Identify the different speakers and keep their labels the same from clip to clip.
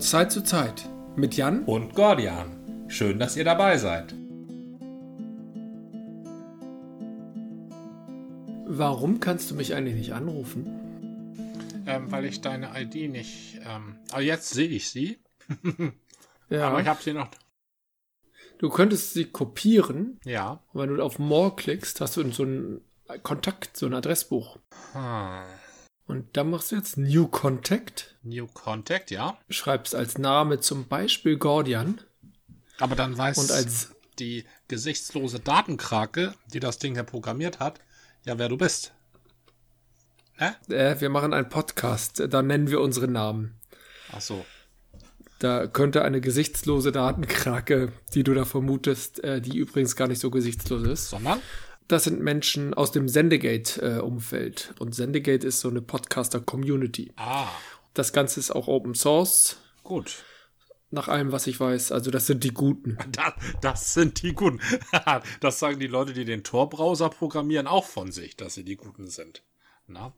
Speaker 1: Zeit zu Zeit mit Jan
Speaker 2: und Gordian. Schön, dass ihr dabei seid.
Speaker 1: Warum kannst du mich eigentlich nicht anrufen?
Speaker 2: Ähm, weil ich deine ID nicht. Ähm, also jetzt sehe ich sie.
Speaker 1: ja.
Speaker 2: Aber ich habe sie noch.
Speaker 1: Du könntest sie kopieren.
Speaker 2: Ja.
Speaker 1: Und wenn du auf More klickst, hast du so einen Kontakt, so ein Adressbuch.
Speaker 2: Hm.
Speaker 1: Und dann machst du jetzt New Contact.
Speaker 2: New Contact, ja.
Speaker 1: Schreibst als Name zum Beispiel Gordian.
Speaker 2: Aber dann weiß
Speaker 1: und als
Speaker 2: die gesichtslose Datenkrake, die das Ding hier programmiert hat, ja, wer du bist.
Speaker 1: Hä? Äh, wir machen einen Podcast, da nennen wir unsere Namen.
Speaker 2: Ach so.
Speaker 1: Da könnte eine gesichtslose Datenkrake, die du da vermutest, äh, die übrigens gar nicht so gesichtslos ist.
Speaker 2: Sondern?
Speaker 1: Das sind Menschen aus dem Sendegate-Umfeld. Äh, und Sendegate ist so eine Podcaster-Community.
Speaker 2: Ah.
Speaker 1: Das Ganze ist auch Open Source.
Speaker 2: Gut.
Speaker 1: Nach allem, was ich weiß. Also, das sind die Guten.
Speaker 2: Das, das sind die Guten. das sagen die Leute, die den Tor-Browser programmieren, auch von sich, dass sie die Guten sind. Na?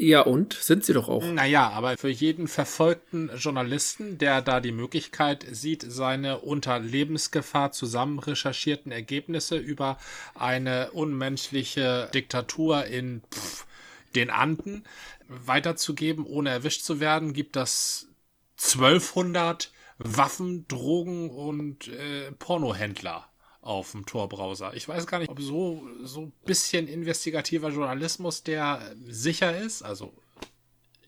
Speaker 1: Ja, und? Sind sie doch auch.
Speaker 2: Naja, aber für jeden verfolgten Journalisten, der da die Möglichkeit sieht, seine unter Lebensgefahr zusammen recherchierten Ergebnisse über eine unmenschliche Diktatur in pff, den Anden weiterzugeben, ohne erwischt zu werden, gibt das 1200 Waffen, Drogen und äh, Pornohändler auf dem Tor-Browser. Ich weiß gar nicht, ob so so bisschen investigativer Journalismus, der sicher ist, also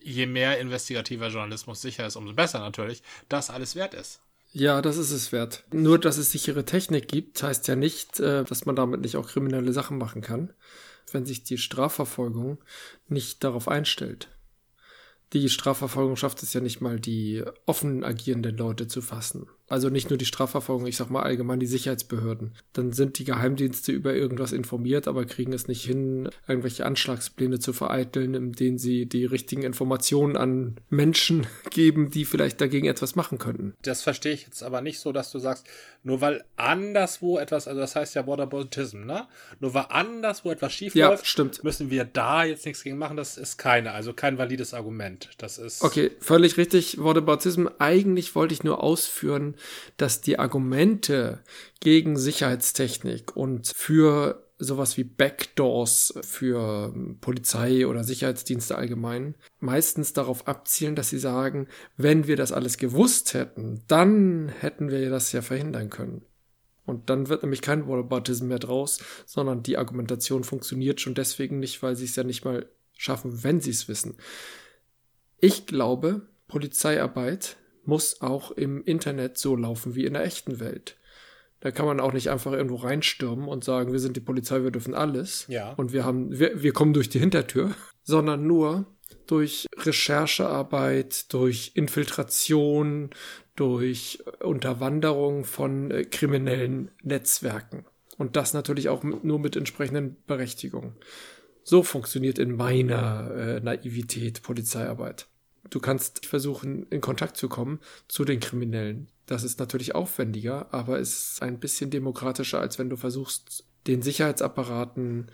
Speaker 2: je mehr investigativer Journalismus sicher ist, umso besser natürlich, das alles wert ist.
Speaker 1: Ja, das ist es wert. Nur, dass es sichere Technik gibt, heißt ja nicht, äh, dass man damit nicht auch kriminelle Sachen machen kann, wenn sich die Strafverfolgung nicht darauf einstellt die Strafverfolgung schafft es ja nicht mal, die offen agierenden Leute zu fassen. Also nicht nur die Strafverfolgung, ich sag mal allgemein die Sicherheitsbehörden. Dann sind die Geheimdienste über irgendwas informiert, aber kriegen es nicht hin, irgendwelche Anschlagspläne zu vereiteln, in denen sie die richtigen Informationen an Menschen geben, die vielleicht dagegen etwas machen könnten.
Speaker 2: Das verstehe ich jetzt aber nicht so, dass du sagst, nur weil anderswo etwas, also das heißt ja Whataboutism, ne? Nur weil anderswo etwas schief
Speaker 1: ja,
Speaker 2: läuft,
Speaker 1: stimmt.
Speaker 2: müssen wir da jetzt nichts gegen machen. Das ist keine, also kein valides Argument. Das ist.
Speaker 1: Okay, völlig richtig. Whataboutism. Eigentlich wollte ich nur ausführen, dass die Argumente gegen Sicherheitstechnik und für sowas wie Backdoors für Polizei oder Sicherheitsdienste allgemein meistens darauf abzielen, dass sie sagen, wenn wir das alles gewusst hätten, dann hätten wir das ja verhindern können. Und dann wird nämlich kein Whataboutism mehr draus, sondern die Argumentation funktioniert schon deswegen nicht, weil sie es ja nicht mal schaffen, wenn sie es wissen. Ich glaube, Polizeiarbeit muss auch im Internet so laufen wie in der echten Welt. Da kann man auch nicht einfach irgendwo reinstürmen und sagen, wir sind die Polizei, wir dürfen alles.
Speaker 2: Ja.
Speaker 1: Und wir haben, wir, wir kommen durch die Hintertür, sondern nur durch Recherchearbeit, durch Infiltration, durch Unterwanderung von äh, kriminellen Netzwerken. Und das natürlich auch nur mit entsprechenden Berechtigungen. So funktioniert in meiner äh, Naivität Polizeiarbeit. Du kannst versuchen, in Kontakt zu kommen zu den Kriminellen. Das ist natürlich aufwendiger, aber ist ein bisschen demokratischer, als wenn du versuchst, den Sicherheitsapparaten,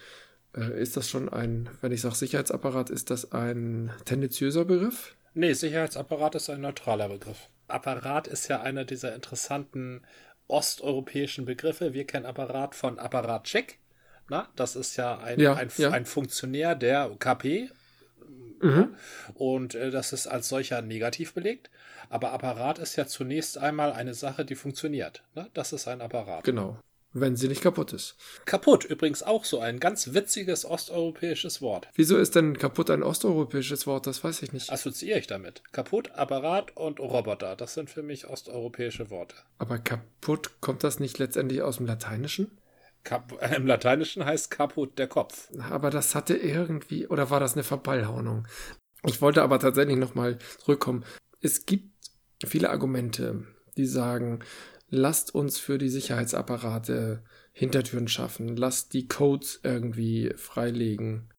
Speaker 1: äh, ist das schon ein, wenn ich sage Sicherheitsapparat, ist das ein tendenziöser Begriff?
Speaker 2: Nee, Sicherheitsapparat ist ein neutraler Begriff. Apparat ist ja einer dieser interessanten osteuropäischen Begriffe. Wir kennen Apparat von Apparatcheck. Na, das ist ja ein,
Speaker 1: Ja,
Speaker 2: ein,
Speaker 1: ja.
Speaker 2: ein Funktionär der KP.
Speaker 1: Mhm.
Speaker 2: Und äh, das ist als solcher negativ belegt. Aber Apparat ist ja zunächst einmal eine Sache, die funktioniert. Ne? Das ist ein Apparat.
Speaker 1: Genau. Wenn sie nicht kaputt ist.
Speaker 2: Kaputt, übrigens auch so ein ganz witziges osteuropäisches Wort.
Speaker 1: Wieso ist denn kaputt ein osteuropäisches Wort? Das weiß ich nicht.
Speaker 2: Assoziiere ich damit. Kaputt, Apparat und Roboter. Das sind für mich osteuropäische Worte.
Speaker 1: Aber kaputt, kommt das nicht letztendlich aus dem Lateinischen?
Speaker 2: Kap äh, Im Lateinischen heißt kaputt der Kopf.
Speaker 1: Aber das hatte irgendwie, oder war das eine Verballhornung? Ich wollte aber tatsächlich nochmal zurückkommen. Es gibt viele Argumente, die sagen, lasst uns für die Sicherheitsapparate Hintertüren schaffen, lasst die Codes irgendwie freilegen.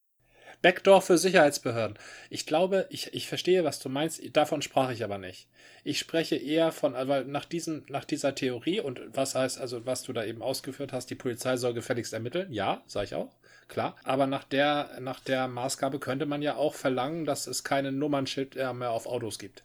Speaker 2: Backdoor für Sicherheitsbehörden. Ich glaube, ich, ich verstehe, was du meinst. Davon sprach ich aber nicht. Ich spreche eher von, weil nach, diesem, nach dieser Theorie und was heißt, also was du da eben ausgeführt hast, die Polizei soll gefälligst ermitteln. Ja, sage ich auch. Klar. Aber nach der, nach der Maßgabe könnte man ja auch verlangen, dass es keine Nummernschild mehr auf Autos gibt.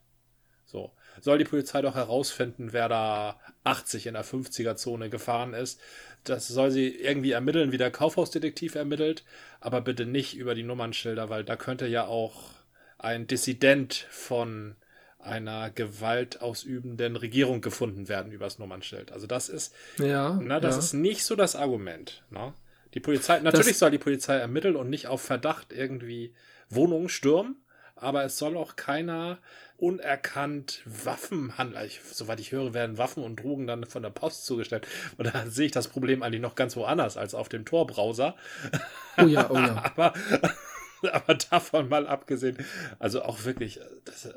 Speaker 2: So. soll die Polizei doch herausfinden, wer da 80 in der 50er-Zone gefahren ist. Das soll sie irgendwie ermitteln, wie der Kaufhausdetektiv ermittelt, aber bitte nicht über die Nummernschilder, weil da könnte ja auch ein Dissident von einer gewaltausübenden Regierung gefunden werden übers Nummernschild. Also das ist,
Speaker 1: ja,
Speaker 2: na, das
Speaker 1: ja.
Speaker 2: ist nicht so das Argument. Ne? Die Polizei, natürlich
Speaker 1: Das-
Speaker 2: soll die Polizei ermitteln und nicht auf Verdacht irgendwie Wohnungen stürmen, aber es soll auch keiner unerkannt Waffenhandel, ich, soweit ich höre, werden Waffen und Drogen dann von der Post zugestellt. Und da sehe ich das Problem eigentlich noch ganz woanders als auf dem Tor-Browser.
Speaker 1: Oh ja, oh ja.
Speaker 2: aber, aber davon mal abgesehen, also auch wirklich, äh, das, äh,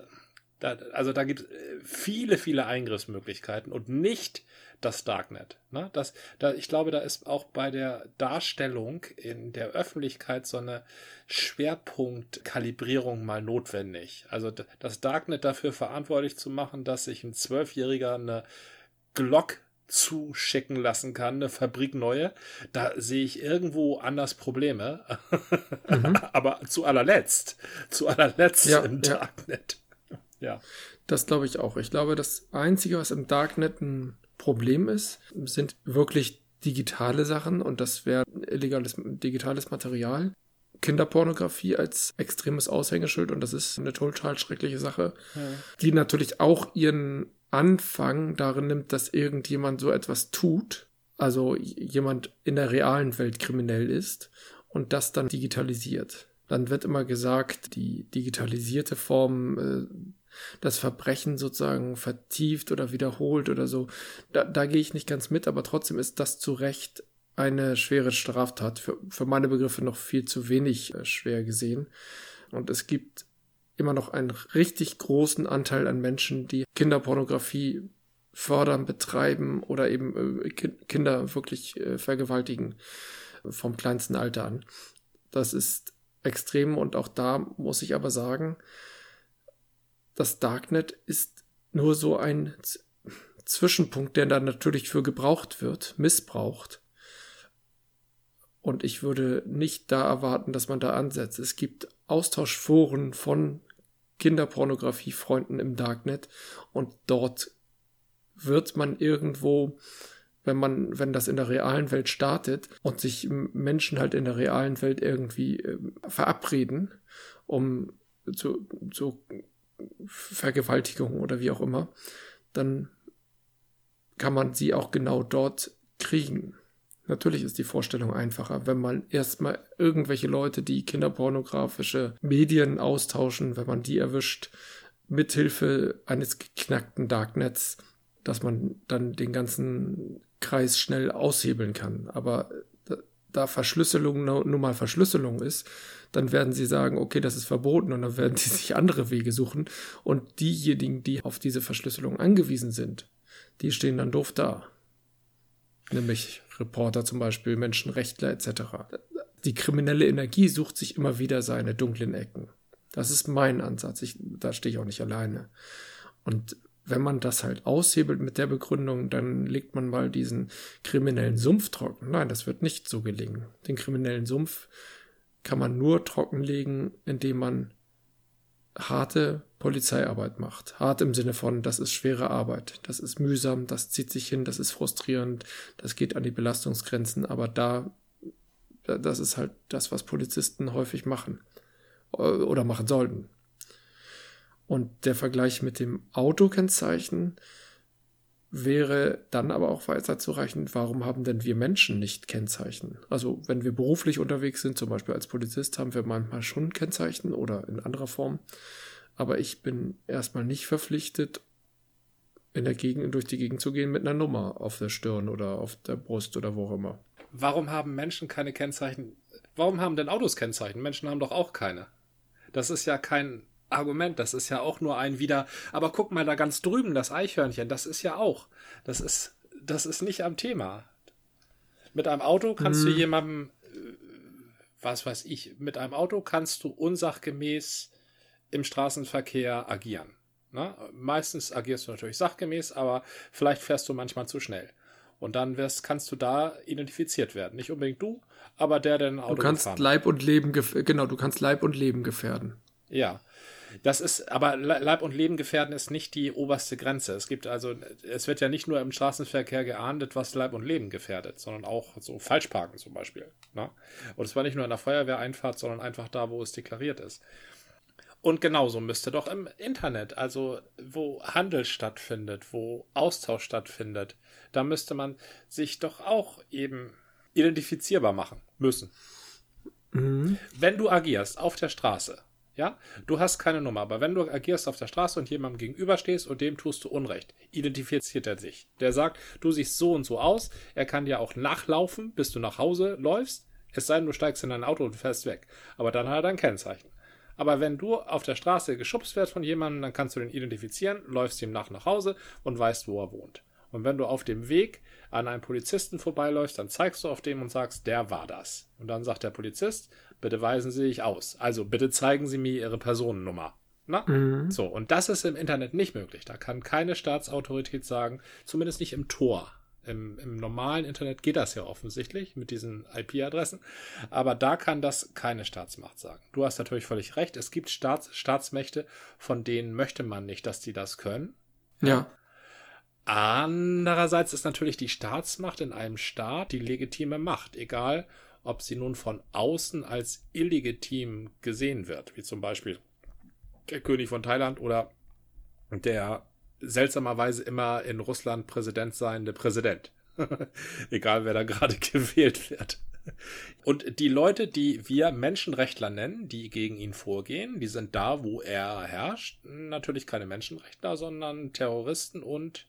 Speaker 2: da, also da gibt es viele, viele Eingriffsmöglichkeiten und nicht das Darknet. Ne? Das, da, ich glaube, da ist auch bei der Darstellung in der Öffentlichkeit so eine Schwerpunktkalibrierung mal notwendig. Also das Darknet dafür verantwortlich zu machen, dass sich ein Zwölfjähriger eine Glock zuschicken lassen kann, eine Fabrik neue, da sehe ich irgendwo anders Probleme. Aber zu allerletzt, zu allerletzt
Speaker 1: Ja,
Speaker 2: im
Speaker 1: ja.
Speaker 2: Darknet. Ja.
Speaker 1: Das glaube ich auch. Ich glaube, das Einzige, was im Darknet ein Problem ist, sind wirklich digitale Sachen und das wäre illegales digitales Material. Kinderpornografie als extremes Aushängeschild und das ist eine total schreckliche Sache, die natürlich auch ihren Anfang darin nimmt, dass irgendjemand so etwas tut, also jemand in der realen Welt kriminell ist und das dann digitalisiert. Dann wird immer gesagt, die digitalisierte Form äh, das Verbrechen sozusagen vertieft oder wiederholt oder so. Da, da gehe ich nicht ganz mit, aber trotzdem ist das zu Recht eine schwere Straftat. Für, für meine Begriffe noch viel zu wenig äh, schwer gesehen. Und es gibt immer noch einen richtig großen Anteil an Menschen, die Kinderpornografie fördern, betreiben oder eben äh, Ki Kinder wirklich äh, vergewaltigen vom kleinsten Alter an. Das ist extrem und auch da muss ich aber sagen, das Darknet ist nur so ein Z Zwischenpunkt, der dann natürlich für gebraucht wird, missbraucht. Und ich würde nicht da erwarten, dass man da ansetzt. Es gibt Austauschforen von Kinderpornografiefreunden im Darknet und dort wird man irgendwo, wenn man, wenn das in der realen Welt startet und sich Menschen halt in der realen Welt irgendwie äh, verabreden, um zu, zu Vergewaltigung oder wie auch immer, dann kann man sie auch genau dort kriegen. Natürlich ist die Vorstellung einfacher, wenn man erstmal irgendwelche Leute, die kinderpornografische Medien austauschen, wenn man die erwischt, mithilfe eines geknackten Darknets, dass man dann den ganzen Kreis schnell aushebeln kann. Aber da, Verschlüsselung nun mal Verschlüsselung ist, dann werden sie sagen, okay, das ist verboten und dann werden sie sich andere Wege suchen. Und diejenigen, die auf diese Verschlüsselung angewiesen sind, die stehen dann doof da. Nämlich Reporter zum Beispiel, Menschenrechtler etc. Die kriminelle Energie sucht sich immer wieder seine dunklen Ecken. Das ist mein Ansatz. Ich, da stehe ich auch nicht alleine. Und wenn man das halt aushebelt mit der Begründung, dann legt man mal diesen kriminellen Sumpf trocken. Nein, das wird nicht so gelingen. Den kriminellen Sumpf kann man nur trockenlegen, indem man harte Polizeiarbeit macht. Hart im Sinne von, das ist schwere Arbeit, das ist mühsam, das zieht sich hin, das ist frustrierend, das geht an die Belastungsgrenzen, aber da, das ist halt das, was Polizisten häufig machen oder machen sollten. Und der Vergleich mit dem Autokennzeichen wäre dann aber auch weiterzureichen, warum haben denn wir Menschen nicht Kennzeichen? Also wenn wir beruflich unterwegs sind, zum Beispiel als Polizist, haben wir manchmal schon Kennzeichen oder in anderer Form. Aber ich bin erstmal nicht verpflichtet, in der Gegend, durch die Gegend zu gehen mit einer Nummer auf der Stirn oder auf der Brust oder wo auch immer.
Speaker 2: Warum haben Menschen keine Kennzeichen? Warum haben denn Autos Kennzeichen? Menschen haben doch auch keine. Das ist ja kein Argument, das ist ja auch nur ein wieder, aber guck mal da ganz drüben, das Eichhörnchen, das ist ja auch, das ist, das ist nicht am Thema. Mit einem Auto kannst hm. du jemandem, was weiß ich, mit einem Auto kannst du unsachgemäß im Straßenverkehr agieren. Na? Meistens agierst du natürlich sachgemäß, aber vielleicht fährst du manchmal zu schnell. Und dann wirst, kannst du da identifiziert werden. Nicht unbedingt du, aber der, der ein Auto
Speaker 1: Du kannst. Leib und Leben, genau, du kannst Leib und Leben gefährden.
Speaker 2: Ja. Das ist, aber Leib und Leben gefährden ist nicht die oberste Grenze. Es gibt also, es wird ja nicht nur im Straßenverkehr geahndet, was Leib und Leben gefährdet, sondern auch so Falschparken zum Beispiel. Ne? Und es war nicht nur in der Feuerwehreinfahrt, sondern einfach da, wo es deklariert ist. Und genauso müsste doch im Internet, also wo Handel stattfindet, wo Austausch stattfindet, da müsste man sich doch auch eben identifizierbar machen müssen. Mhm. Wenn du agierst auf der Straße, ja, du hast keine Nummer, aber wenn du agierst auf der Straße und jemandem gegenüberstehst und dem tust du Unrecht, identifiziert er sich. Der sagt, du siehst so und so aus, er kann dir auch nachlaufen, bis du nach Hause läufst, es sei denn, du steigst in dein Auto und fährst weg. Aber dann hat er dein Kennzeichen. Aber wenn du auf der Straße geschubst wirst von jemandem, dann kannst du den identifizieren, läufst ihm nach nach Hause und weißt, wo er wohnt. Und wenn du auf dem Weg an einem Polizisten vorbeiläufst, dann zeigst du auf dem und sagst, der war das. Und dann sagt der Polizist, bitte weisen Sie sich aus. Also bitte zeigen Sie mir Ihre Personennummer. Na? Mhm. So, und das ist im Internet nicht möglich. Da kann keine Staatsautorität sagen, zumindest nicht im Tor. Im, Im, normalen Internet geht das ja offensichtlich mit diesen IP-Adressen, aber da kann das keine Staatsmacht sagen. Du hast natürlich völlig recht. Es gibt Staats, Staatsmächte, von denen möchte man nicht, dass die das können.
Speaker 1: Ja.
Speaker 2: Andererseits ist natürlich die Staatsmacht in einem Staat die legitime Macht, egal ob sie nun von außen als illegitim gesehen wird, wie zum Beispiel der König von Thailand oder der seltsamerweise immer in Russland Präsident seiende Präsident. Egal wer da gerade gewählt wird. Und die Leute, die wir Menschenrechtler nennen, die gegen ihn vorgehen, die sind da, wo er herrscht, natürlich keine Menschenrechtler, sondern Terroristen und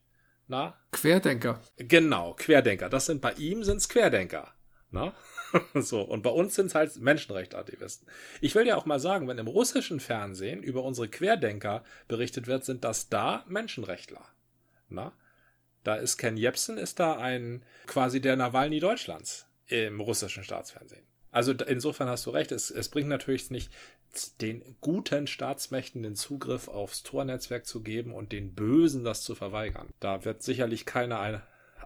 Speaker 2: na?
Speaker 1: Querdenker.
Speaker 2: Genau, Querdenker. Das sind bei ihm sind's Querdenker. Na? so, und bei uns sind es halt Menschenrechtsaktivisten. Ich will ja auch mal sagen, wenn im russischen Fernsehen über unsere Querdenker berichtet wird, sind das da Menschenrechtler. Na? Da ist Ken Jebsen, ist da ein quasi der Nawalny Deutschlands im russischen Staatsfernsehen. Also insofern hast du recht, es, es bringt natürlich nicht den guten Staatsmächten den Zugriff aufs Tornetzwerk zu geben und den Bösen das zu verweigern. Da wird sicherlich keine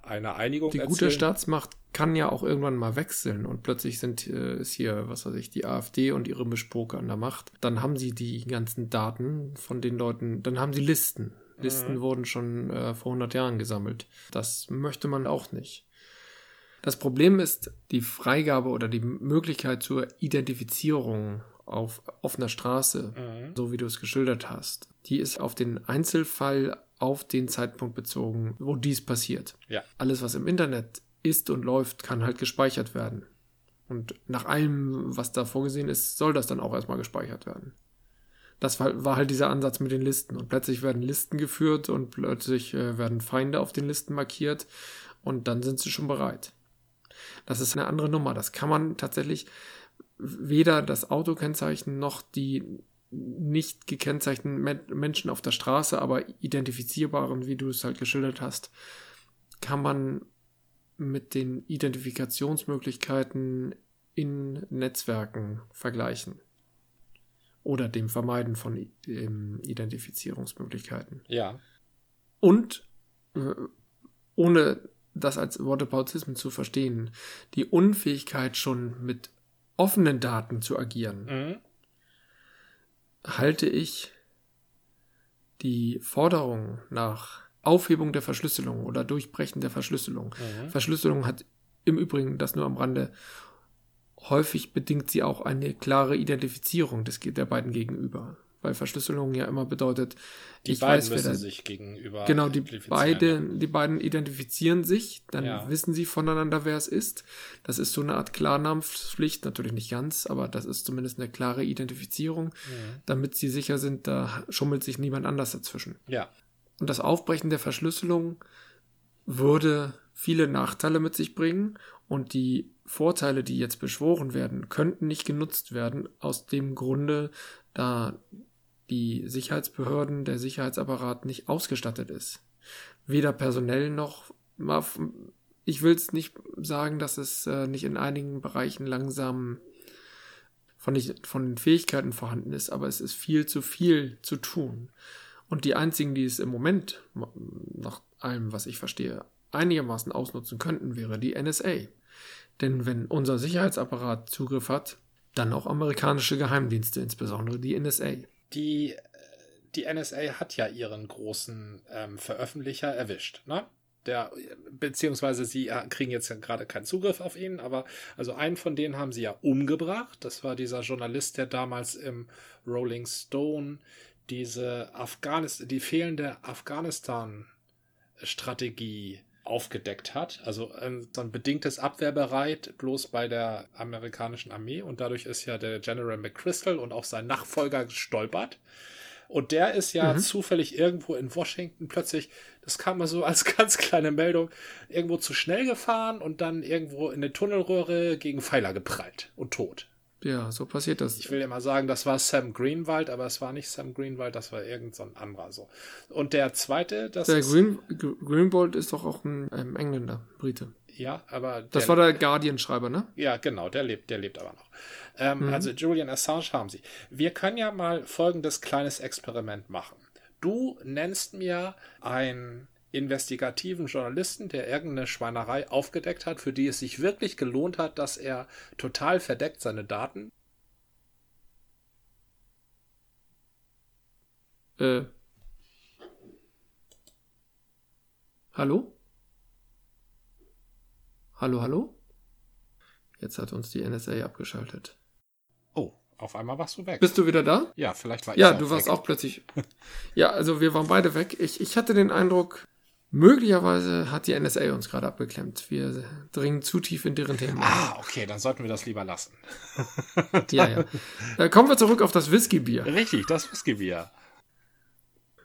Speaker 2: eine, Einigung
Speaker 1: Die erzielen. gute Staatsmacht kann ja auch irgendwann mal wechseln und plötzlich sind äh, ist hier, was weiß ich, die AfD und ihre Mischpoker an der Macht. Dann haben sie die ganzen Daten von den Leuten, dann haben sie Listen. Listen mhm. wurden schon äh, vor 100 Jahren gesammelt. Das möchte man auch nicht. Das Problem ist die Freigabe oder die Möglichkeit zur Identifizierung auf offener Straße, mhm. so wie du es geschildert hast. Die ist auf den Einzelfall auf den Zeitpunkt bezogen, wo dies passiert.
Speaker 2: Ja.
Speaker 1: Alles, was im Internet ist und läuft, kann halt gespeichert werden. Und nach allem, was da vorgesehen ist, soll das dann auch erstmal gespeichert werden. Das war, war halt dieser Ansatz mit den Listen. Und plötzlich werden Listen geführt und plötzlich äh, werden Feinde auf den Listen markiert und dann sind sie schon bereit. Das ist eine andere Nummer. Das kann man tatsächlich weder das Autokennzeichen noch die nicht gekennzeichneten Menschen auf der Straße, aber identifizierbaren, wie du es halt geschildert hast, kann man mit den Identifikationsmöglichkeiten in Netzwerken vergleichen. Oder dem Vermeiden von Identifizierungsmöglichkeiten.
Speaker 2: Ja.
Speaker 1: Und äh, ohne das als Wortepauzismen zu verstehen, die Unfähigkeit schon mit offenen Daten zu agieren, mhm. Halte ich die Forderung nach Aufhebung der Verschlüsselung oder Durchbrechen der Verschlüsselung. Mhm. Verschlüsselung hat im Übrigen, das nur am Rande, häufig bedingt sie auch eine klare Identifizierung des, der beiden gegenüber weil Verschlüsselung ja immer bedeutet,
Speaker 2: die ich beiden weiß, müssen wer da, sich gegenüber
Speaker 1: genau die beide die beiden identifizieren sich, dann ja. wissen sie voneinander, wer es ist. Das ist so eine Art Klarnamenspflicht, natürlich nicht ganz, aber das ist zumindest eine klare Identifizierung, mhm. damit sie sicher sind, da schummelt sich niemand anders dazwischen.
Speaker 2: Ja.
Speaker 1: Und das Aufbrechen der Verschlüsselung würde viele Nachteile mit sich bringen und die Vorteile, die jetzt beschworen werden, könnten nicht genutzt werden aus dem Grunde, da die Sicherheitsbehörden, der Sicherheitsapparat nicht ausgestattet ist. Weder personell noch, ich will es nicht sagen, dass es äh, nicht in einigen Bereichen langsam von, nicht, von den Fähigkeiten vorhanden ist, aber es ist viel zu viel zu tun. Und die einzigen, die es im Moment, nach allem, was ich verstehe, einigermaßen ausnutzen könnten, wäre die NSA. Denn wenn unser Sicherheitsapparat Zugriff hat, dann auch amerikanische Geheimdienste, insbesondere die NSA.
Speaker 2: Die die NSA hat ja ihren großen ähm, Veröffentlicher erwischt, ne? Der, beziehungsweise sie äh, kriegen jetzt gerade keinen Zugriff auf ihn, aber also einen von denen haben sie ja umgebracht. Das war dieser Journalist, der damals im Rolling Stone diese Afghanistan, die fehlende Afghanistan-Strategie aufgedeckt hat. Also ähm, so ein bedingtes Abwehrbereit bloß bei der amerikanischen Armee und dadurch ist ja der General McChrystal und auch sein Nachfolger gestolpert. Und der ist ja mhm. zufällig irgendwo in Washington plötzlich, das kam mal so als ganz kleine Meldung, irgendwo zu schnell gefahren und dann irgendwo in eine Tunnelröhre gegen Pfeiler geprallt und tot.
Speaker 1: Ja, so passiert das.
Speaker 2: Ich will immer sagen, das war Sam Greenwald, aber es war nicht Sam Greenwald, das war irgend so ein anderer so. Und der zweite, das
Speaker 1: der ist. Green, Greenwald ist doch auch ein, ein Engländer, Brite.
Speaker 2: Ja, aber.
Speaker 1: Das war der Guardian-Schreiber, ne?
Speaker 2: Ja, genau, der lebt, der lebt aber noch. Ähm, mhm. Also Julian Assange haben sie. Wir können ja mal folgendes kleines Experiment machen. Du nennst mir ein investigativen Journalisten, der irgendeine Schweinerei aufgedeckt hat, für die es sich wirklich gelohnt hat, dass er total verdeckt seine Daten.
Speaker 1: Äh. Hallo? Hallo, hallo? Jetzt hat uns die NSA abgeschaltet.
Speaker 2: Oh, auf einmal warst du weg.
Speaker 1: Bist du wieder da?
Speaker 2: Ja, vielleicht war
Speaker 1: ich Ja, du warst weg. auch plötzlich. ja, also wir waren beide weg. Ich, ich hatte den Eindruck, Möglicherweise hat die NSA uns gerade abgeklemmt. Wir dringen zu tief in deren Themen.
Speaker 2: Ah, okay, dann sollten wir das lieber lassen.
Speaker 1: ja, ja. Äh, kommen wir zurück auf das Whiskybier.
Speaker 2: Richtig, das Whiskybier.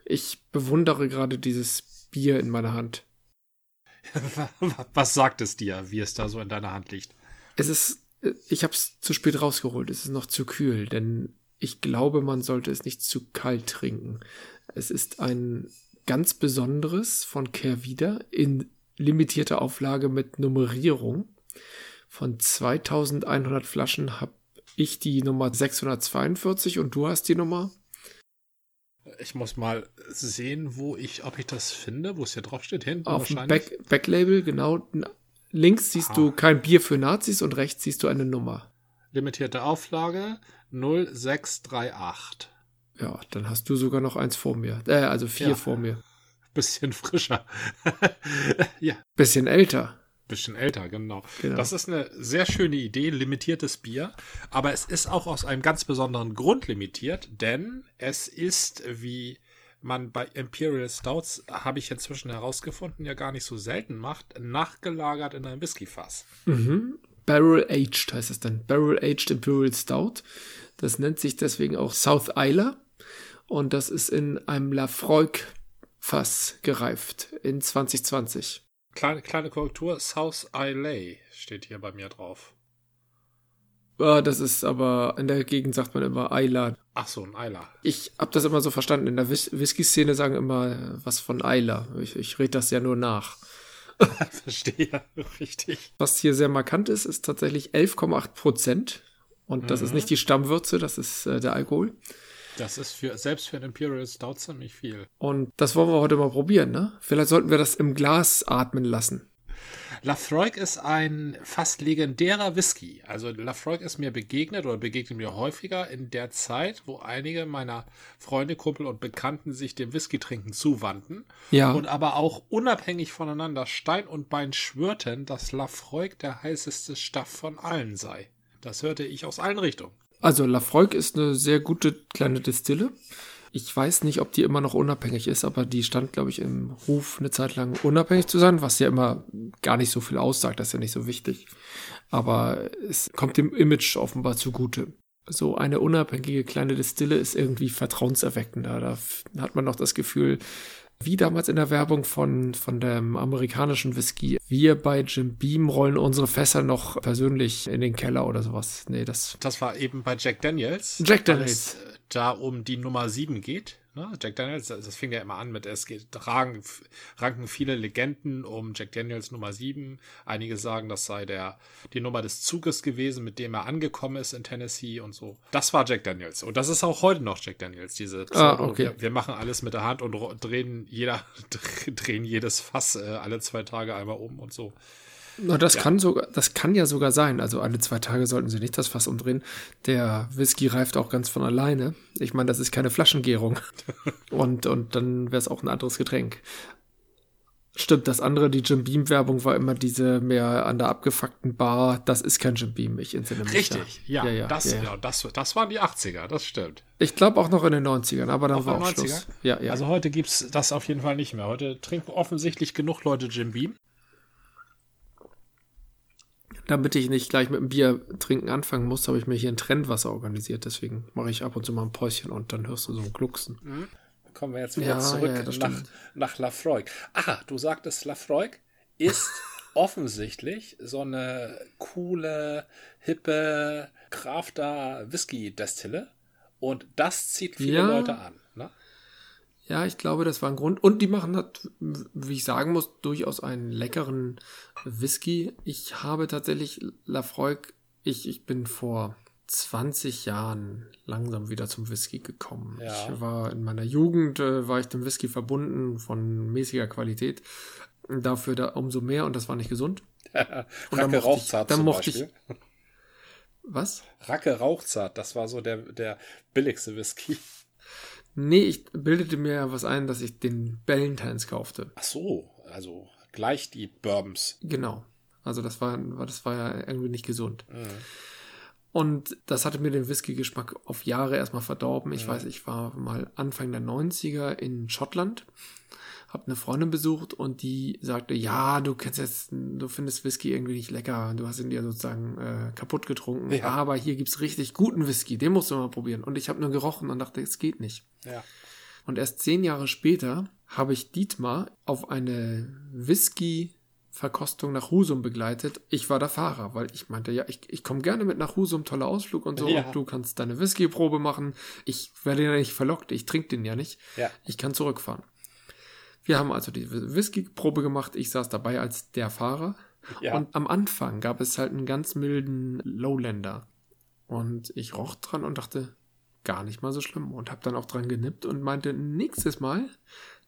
Speaker 1: Ich bewundere gerade dieses Bier in meiner Hand.
Speaker 2: Was sagt es dir, wie es da so in deiner Hand liegt?
Speaker 1: Es ist, äh, ich habe es zu spät rausgeholt. Es ist noch zu kühl, denn ich glaube, man sollte es nicht zu kalt trinken. Es ist ein ganz Besonderes von Kehrwieder in limitierter Auflage mit Nummerierung. Von 2100 Flaschen habe ich die Nummer 642 und du hast die Nummer?
Speaker 2: Ich muss mal sehen, wo ich, ob ich das finde, wo es hier drauf steht, hinten
Speaker 1: Auf dem Back, Backlabel, genau. Links siehst ah. du kein Bier für Nazis und rechts siehst du eine Nummer.
Speaker 2: Limitierte Auflage 0638.
Speaker 1: Ja, dann hast du sogar noch eins vor mir. Äh, also vier ja. vor mir.
Speaker 2: Bisschen frischer.
Speaker 1: ja. Bisschen älter.
Speaker 2: Bisschen älter, genau. genau. Das ist eine sehr schöne Idee, limitiertes Bier. Aber es ist auch aus einem ganz besonderen Grund limitiert, denn es ist, wie man bei Imperial Stouts, habe ich inzwischen herausgefunden, ja gar nicht so selten macht, nachgelagert in einem Whiskyfass.
Speaker 1: Mhm. Barrel Aged heißt es dann. Barrel Aged Imperial Stout. Das nennt sich deswegen auch South Isla. Und das ist in einem Lafroig Fass gereift in 2020.
Speaker 2: Kleine, kleine Korrektur, South Islay steht hier bei mir drauf.
Speaker 1: Ja, das ist aber, in der Gegend sagt man immer Isla.
Speaker 2: Ach so, ein Isla.
Speaker 1: Ich habe das immer so verstanden. In der Whis Whisky-Szene sagen immer was von Isla. Ich, ich rede das ja nur nach.
Speaker 2: Verstehe, richtig.
Speaker 1: Was hier sehr markant ist, ist tatsächlich 11,8 Prozent. Und das mhm. ist nicht die Stammwürze, das ist äh, der Alkohol.
Speaker 2: Das ist für, selbst für ein Imperial Stout ziemlich viel.
Speaker 1: Und das wollen wir heute mal probieren, ne? Vielleicht sollten wir das im Glas atmen lassen.
Speaker 2: Lafroig ist ein fast legendärer Whisky. Also Lafroig ist mir begegnet oder begegnet mir häufiger in der Zeit, wo einige meiner Freunde, Kumpel und Bekannten sich dem Whisky-Trinken zuwandten.
Speaker 1: Ja.
Speaker 2: Und aber auch unabhängig voneinander Stein und Bein schwörten, dass Lafroig der heißeste Staff von allen sei. Das hörte ich aus allen Richtungen.
Speaker 1: Also Lafroig ist eine sehr gute kleine Distille. Ich weiß nicht, ob die immer noch unabhängig ist, aber die stand, glaube ich, im Ruf eine Zeit lang unabhängig zu sein, was ja immer gar nicht so viel aussagt, das ist ja nicht so wichtig. Aber es kommt dem Image offenbar zugute. So eine unabhängige kleine Distille ist irgendwie vertrauenserweckender. Da hat man noch das Gefühl, wie damals in der Werbung von, von dem amerikanischen Whisky. Wir bei Jim Beam rollen unsere Fässer noch persönlich in den Keller oder sowas. Nee, das.
Speaker 2: Das war eben bei Jack Daniels.
Speaker 1: Jack Daniels.
Speaker 2: Äh, da um die Nummer 7 geht. Ne? Jack Daniels, das fing ja immer an mit, es geht, ranken, ranken viele Legenden um Jack Daniels Nummer 7. Einige sagen, das sei der, die Nummer des Zuges gewesen, mit dem er angekommen ist in Tennessee und so. Das war Jack Daniels. Und das ist auch heute noch Jack Daniels, diese
Speaker 1: Pseudo. Ah, okay.
Speaker 2: wir, wir, machen alles mit der Hand und drehen jeder, drehen jedes Fass äh, alle zwei Tage einmal um und so.
Speaker 1: Na, das ja. kann sogar, das kann ja sogar sein. Also alle zwei Tage sollten Sie nicht das Fass umdrehen. Der Whisky reift auch ganz von alleine. Ich meine, das ist keine Flaschengärung. und, und dann wäre es auch ein anderes Getränk. Stimmt, das andere, die Jim Beam Werbung war immer diese mehr an der abgefuckten Bar. Das ist kein Jim Beam, ich entsinne mich.
Speaker 2: Richtig, ja. ja, ja, das, ja, ja. das, das waren die 80er, das stimmt.
Speaker 1: Ich glaube auch noch in den 90ern, aber dann auch war auch 90er? Schluss.
Speaker 2: Ja, ja. Also heute gibt's das auf jeden Fall nicht mehr. Heute trinken offensichtlich genug Leute Jim Beam.
Speaker 1: Damit ich nicht gleich mit dem Bier trinken anfangen muss, habe ich mir hier ein Trendwasser organisiert. Deswegen mache ich ab und zu mal ein Päuschen und dann hörst du so ein Glucksen.
Speaker 2: Mhm kommen wir jetzt wieder ja, zurück ja, nach, nach Lafroig. Ah, du sagtest, Lafroig ist offensichtlich so eine coole, hippe Crafter-Whisky-Destille. Und das zieht viele ja. Leute an.
Speaker 1: Ja, ich glaube, das war ein Grund. Und die machen, das, wie ich sagen muss, durchaus einen leckeren Whisky. Ich habe tatsächlich Lafroig, ich, ich bin vor 20 Jahren langsam wieder zum Whisky gekommen. Ja. Ich war in meiner Jugend, äh, war ich dem Whisky verbunden von mäßiger Qualität. Dafür da umso mehr und das war nicht gesund.
Speaker 2: und Racke Rauchzart dann mochte Beispiel.
Speaker 1: ich. Was?
Speaker 2: Racke Rauchzart, das war so der, der billigste Whisky.
Speaker 1: Nee, ich bildete mir was ein, dass ich den Ballantines kaufte.
Speaker 2: Ach so, also gleich die Bourbons.
Speaker 1: Genau. Also das war, das war ja irgendwie nicht gesund. Mhm. Und das hatte mir den Whisky-Geschmack auf Jahre erstmal verdorben. Ich ja. weiß, ich war mal Anfang der 90er in Schottland, habe eine Freundin besucht und die sagte, ja, du kennst jetzt, du findest Whisky irgendwie nicht lecker, du hast ihn dir sozusagen äh, kaputt getrunken, ja. aber hier gibt's richtig guten Whisky, den musst du mal probieren. Und ich habe nur gerochen und dachte, es geht nicht.
Speaker 2: Ja.
Speaker 1: Und erst zehn Jahre später habe ich Dietmar auf eine Whisky Verkostung nach Husum begleitet. Ich war der Fahrer, weil ich meinte, ja, ich, ich komme gerne mit nach Husum, toller Ausflug und so. Ja. Und du kannst deine Whisky-Probe machen. Ich werde ja nicht verlockt, ich trinke den ja nicht.
Speaker 2: Ja.
Speaker 1: Ich kann zurückfahren. Wir haben also die Whisky-Probe gemacht. Ich saß dabei als der Fahrer. Ja. Und am Anfang gab es halt einen ganz milden Lowlander. Und ich roch dran und dachte, gar nicht mal so schlimm. Und habe dann auch dran genippt und meinte, nächstes Mal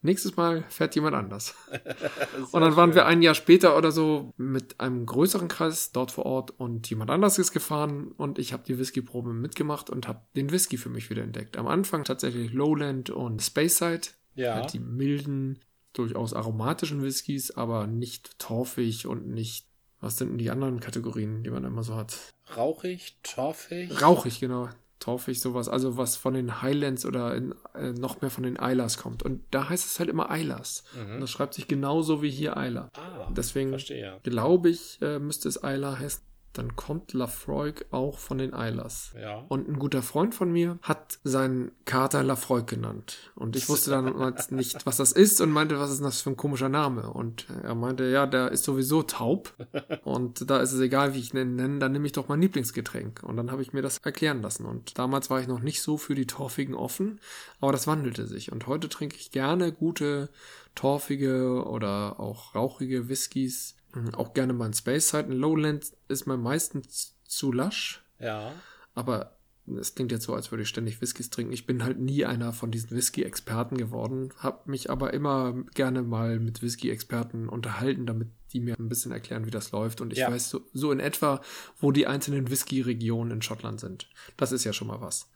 Speaker 1: Nächstes Mal fährt jemand anders. und dann waren schön. wir ein Jahr später oder so mit einem größeren Kreis dort vor Ort und jemand anders ist gefahren und ich habe die Whiskyprobe mitgemacht und habe den Whisky für mich wieder entdeckt. Am Anfang tatsächlich Lowland und Speyside.
Speaker 2: Ja.
Speaker 1: Halt die milden, durchaus aromatischen Whiskys, aber nicht torfig und nicht. Was sind denn die anderen Kategorien, die man immer so hat?
Speaker 2: Rauchig, torfig?
Speaker 1: Rauchig, genau torfig, sowas, also was von den Highlands oder in, äh, noch mehr von den Eilers kommt. Und da heißt es halt immer Eilers. Mhm. Und das schreibt sich genauso wie hier Eiler.
Speaker 2: Ah,
Speaker 1: Deswegen
Speaker 2: verstehe.
Speaker 1: glaube ich, äh, müsste es Eiler heißen dann kommt Lafroig auch von den Eilers.
Speaker 2: Ja.
Speaker 1: Und ein guter Freund von mir hat seinen Kater Lafroig genannt. Und ich wusste dann nicht, was das ist und meinte, was ist das für ein komischer Name? Und er meinte, ja, der ist sowieso taub. Und da ist es egal, wie ich ihn nenne, dann nehme ich doch mein Lieblingsgetränk. Und dann habe ich mir das erklären lassen. Und damals war ich noch nicht so für die Torfigen offen, aber das wandelte sich. Und heute trinke ich gerne gute, torfige oder auch rauchige Whiskys auch gerne mal ein Space Side. Ein Lowland ist mir meistens zu lasch.
Speaker 2: Ja.
Speaker 1: Aber es klingt jetzt so, als würde ich ständig Whiskys trinken. Ich bin halt nie einer von diesen Whisky-Experten geworden, habe mich aber immer gerne mal mit Whisky-Experten unterhalten, damit die mir ein bisschen erklären, wie das läuft. Und ich ja. weiß so, so in etwa, wo die einzelnen Whisky-Regionen in Schottland sind. Das ist ja schon mal was.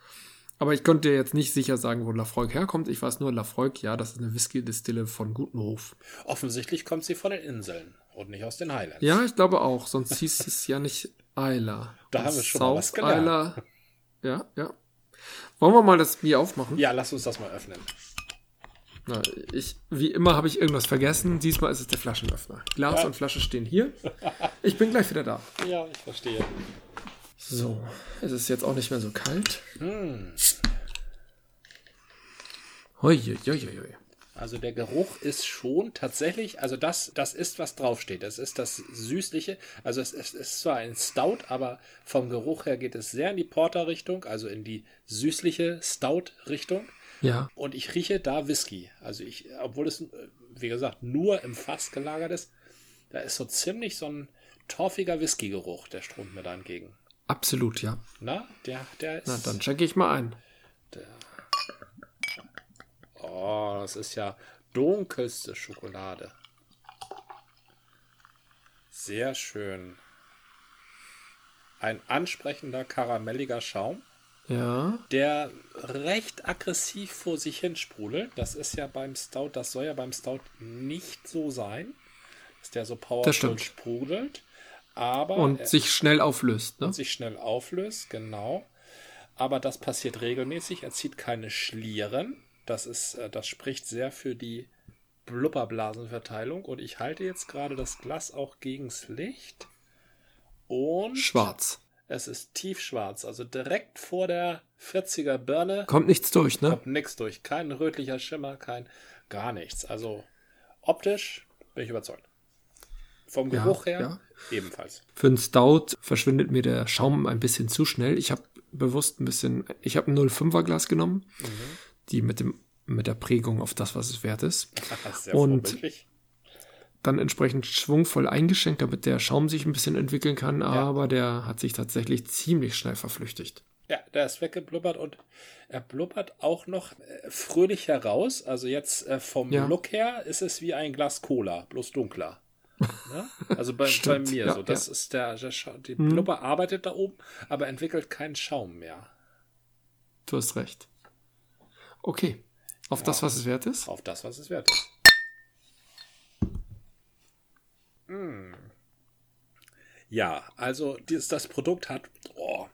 Speaker 1: Aber ich konnte jetzt nicht sicher sagen, wo Lafroig herkommt. Ich weiß nur, Lafroig, ja, das ist eine Whisky-Distille von Gutenhof.
Speaker 2: Offensichtlich kommt sie von den Inseln und nicht aus den Highlands.
Speaker 1: Ja, ich glaube auch. Sonst hieß es ja nicht Isla.
Speaker 2: Da haben wir schon South mal was gelernt. Isla.
Speaker 1: Ja, ja. Wollen wir mal das Bier aufmachen?
Speaker 2: Ja, lass uns das mal öffnen.
Speaker 1: Na, ich, wie immer habe ich irgendwas vergessen. Diesmal ist es der Flaschenöffner. Glas ja. und Flasche stehen hier. Ich bin gleich wieder da.
Speaker 2: Ja, ich verstehe.
Speaker 1: So, es ist jetzt auch nicht mehr so kalt.
Speaker 2: Hm.
Speaker 1: Hoi, hoi, hoi, hoi.
Speaker 2: Also der Geruch ist schon tatsächlich, also das, das ist, was draufsteht. Das ist das Süßliche. Also es, es ist zwar ein Stout, aber vom Geruch her geht es sehr in die Porter-Richtung, also in die süßliche Stout-Richtung.
Speaker 1: Ja.
Speaker 2: Und ich rieche da Whisky. Also ich, obwohl es, wie gesagt, nur im Fass gelagert ist, da ist so ziemlich so ein torfiger Whisky-Geruch, der strömt mir da entgegen.
Speaker 1: Absolut, ja.
Speaker 2: Na, der, der ist.
Speaker 1: Na, dann checke ich mal ein.
Speaker 2: Der, oh, das ist ja dunkelste Schokolade. Sehr schön. Ein ansprechender karamelliger Schaum.
Speaker 1: Ja.
Speaker 2: Der recht aggressiv vor sich hin sprudelt. Das ist ja beim Stout, das soll ja beim Stout nicht so sein. Dass der so powerful sprudelt. Aber
Speaker 1: und sich schnell auflöst, ne? Und
Speaker 2: sich schnell auflöst, genau. Aber das passiert regelmäßig. Er zieht keine Schlieren. Das ist, äh, das spricht sehr für die Blubberblasenverteilung. Und ich halte jetzt gerade das Glas auch gegens Licht. Und
Speaker 1: schwarz.
Speaker 2: Es ist tiefschwarz, also direkt vor der 40er Birne.
Speaker 1: Kommt nichts durch, ne? Kommt
Speaker 2: nichts durch. Kein rötlicher Schimmer, kein gar nichts. Also optisch bin ich überzeugt. Vom Geruch ja, her ja. ebenfalls.
Speaker 1: Für einen Stout verschwindet mir der Schaum ein bisschen zu schnell. Ich habe bewusst ein bisschen, ich habe ein 05er Glas genommen, mhm. Die mit dem mit der Prägung auf das, was es wert ist. Sehr und dann entsprechend schwungvoll eingeschenkt, damit der Schaum sich ein bisschen entwickeln kann, ja. aber der hat sich tatsächlich ziemlich schnell verflüchtigt.
Speaker 2: Ja, der ist weggeblubbert und er blubbert auch noch äh, fröhlich heraus. Also jetzt äh, vom ja. Look her ist es wie ein Glas Cola, bloß dunkler. Ne? Also bei, bei mir ja, so. Das ja. ist der, der die mhm. Blubber arbeitet da oben, aber entwickelt keinen Schaum mehr.
Speaker 1: Du hast recht. Okay. Auf ja, das, was es wert ist?
Speaker 2: Auf das, was es wert ist. Hm. Ja, also dieses, das Produkt hat, oh,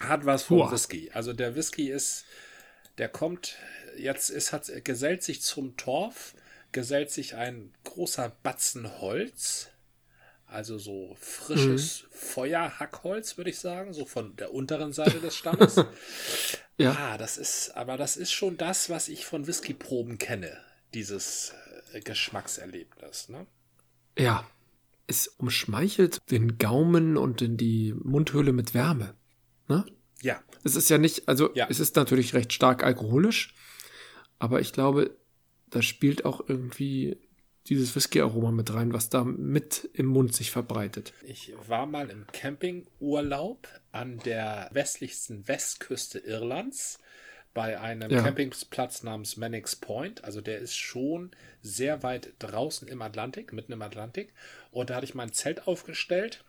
Speaker 2: hat was von Whisky. Also der Whisky ist, der kommt, jetzt ist, hat, gesellt sich zum Torf, gesellt sich ein großer Batzen Holz, also so frisches mhm. Feuerhackholz, würde ich sagen, so von der unteren Seite des Stammes. ja. Ah, das ist, aber das ist schon das, was ich von Whiskyproben kenne, dieses äh, Geschmackserlebnis, ne?
Speaker 1: Ja. Es umschmeichelt den Gaumen und in die Mundhöhle mit Wärme. Ne?
Speaker 2: Ja.
Speaker 1: Es ist ja nicht, also ja. es ist natürlich recht stark alkoholisch, aber ich glaube, da spielt auch irgendwie dieses Whisky-Aroma mit rein, was da mit im Mund sich verbreitet.
Speaker 2: Ich war mal im Campingurlaub an der westlichsten Westküste Irlands bei einem ja. Campingplatz namens Mannix Point. Also der ist schon sehr weit draußen im Atlantik, mitten im Atlantik. Und da hatte ich mein Zelt aufgestellt.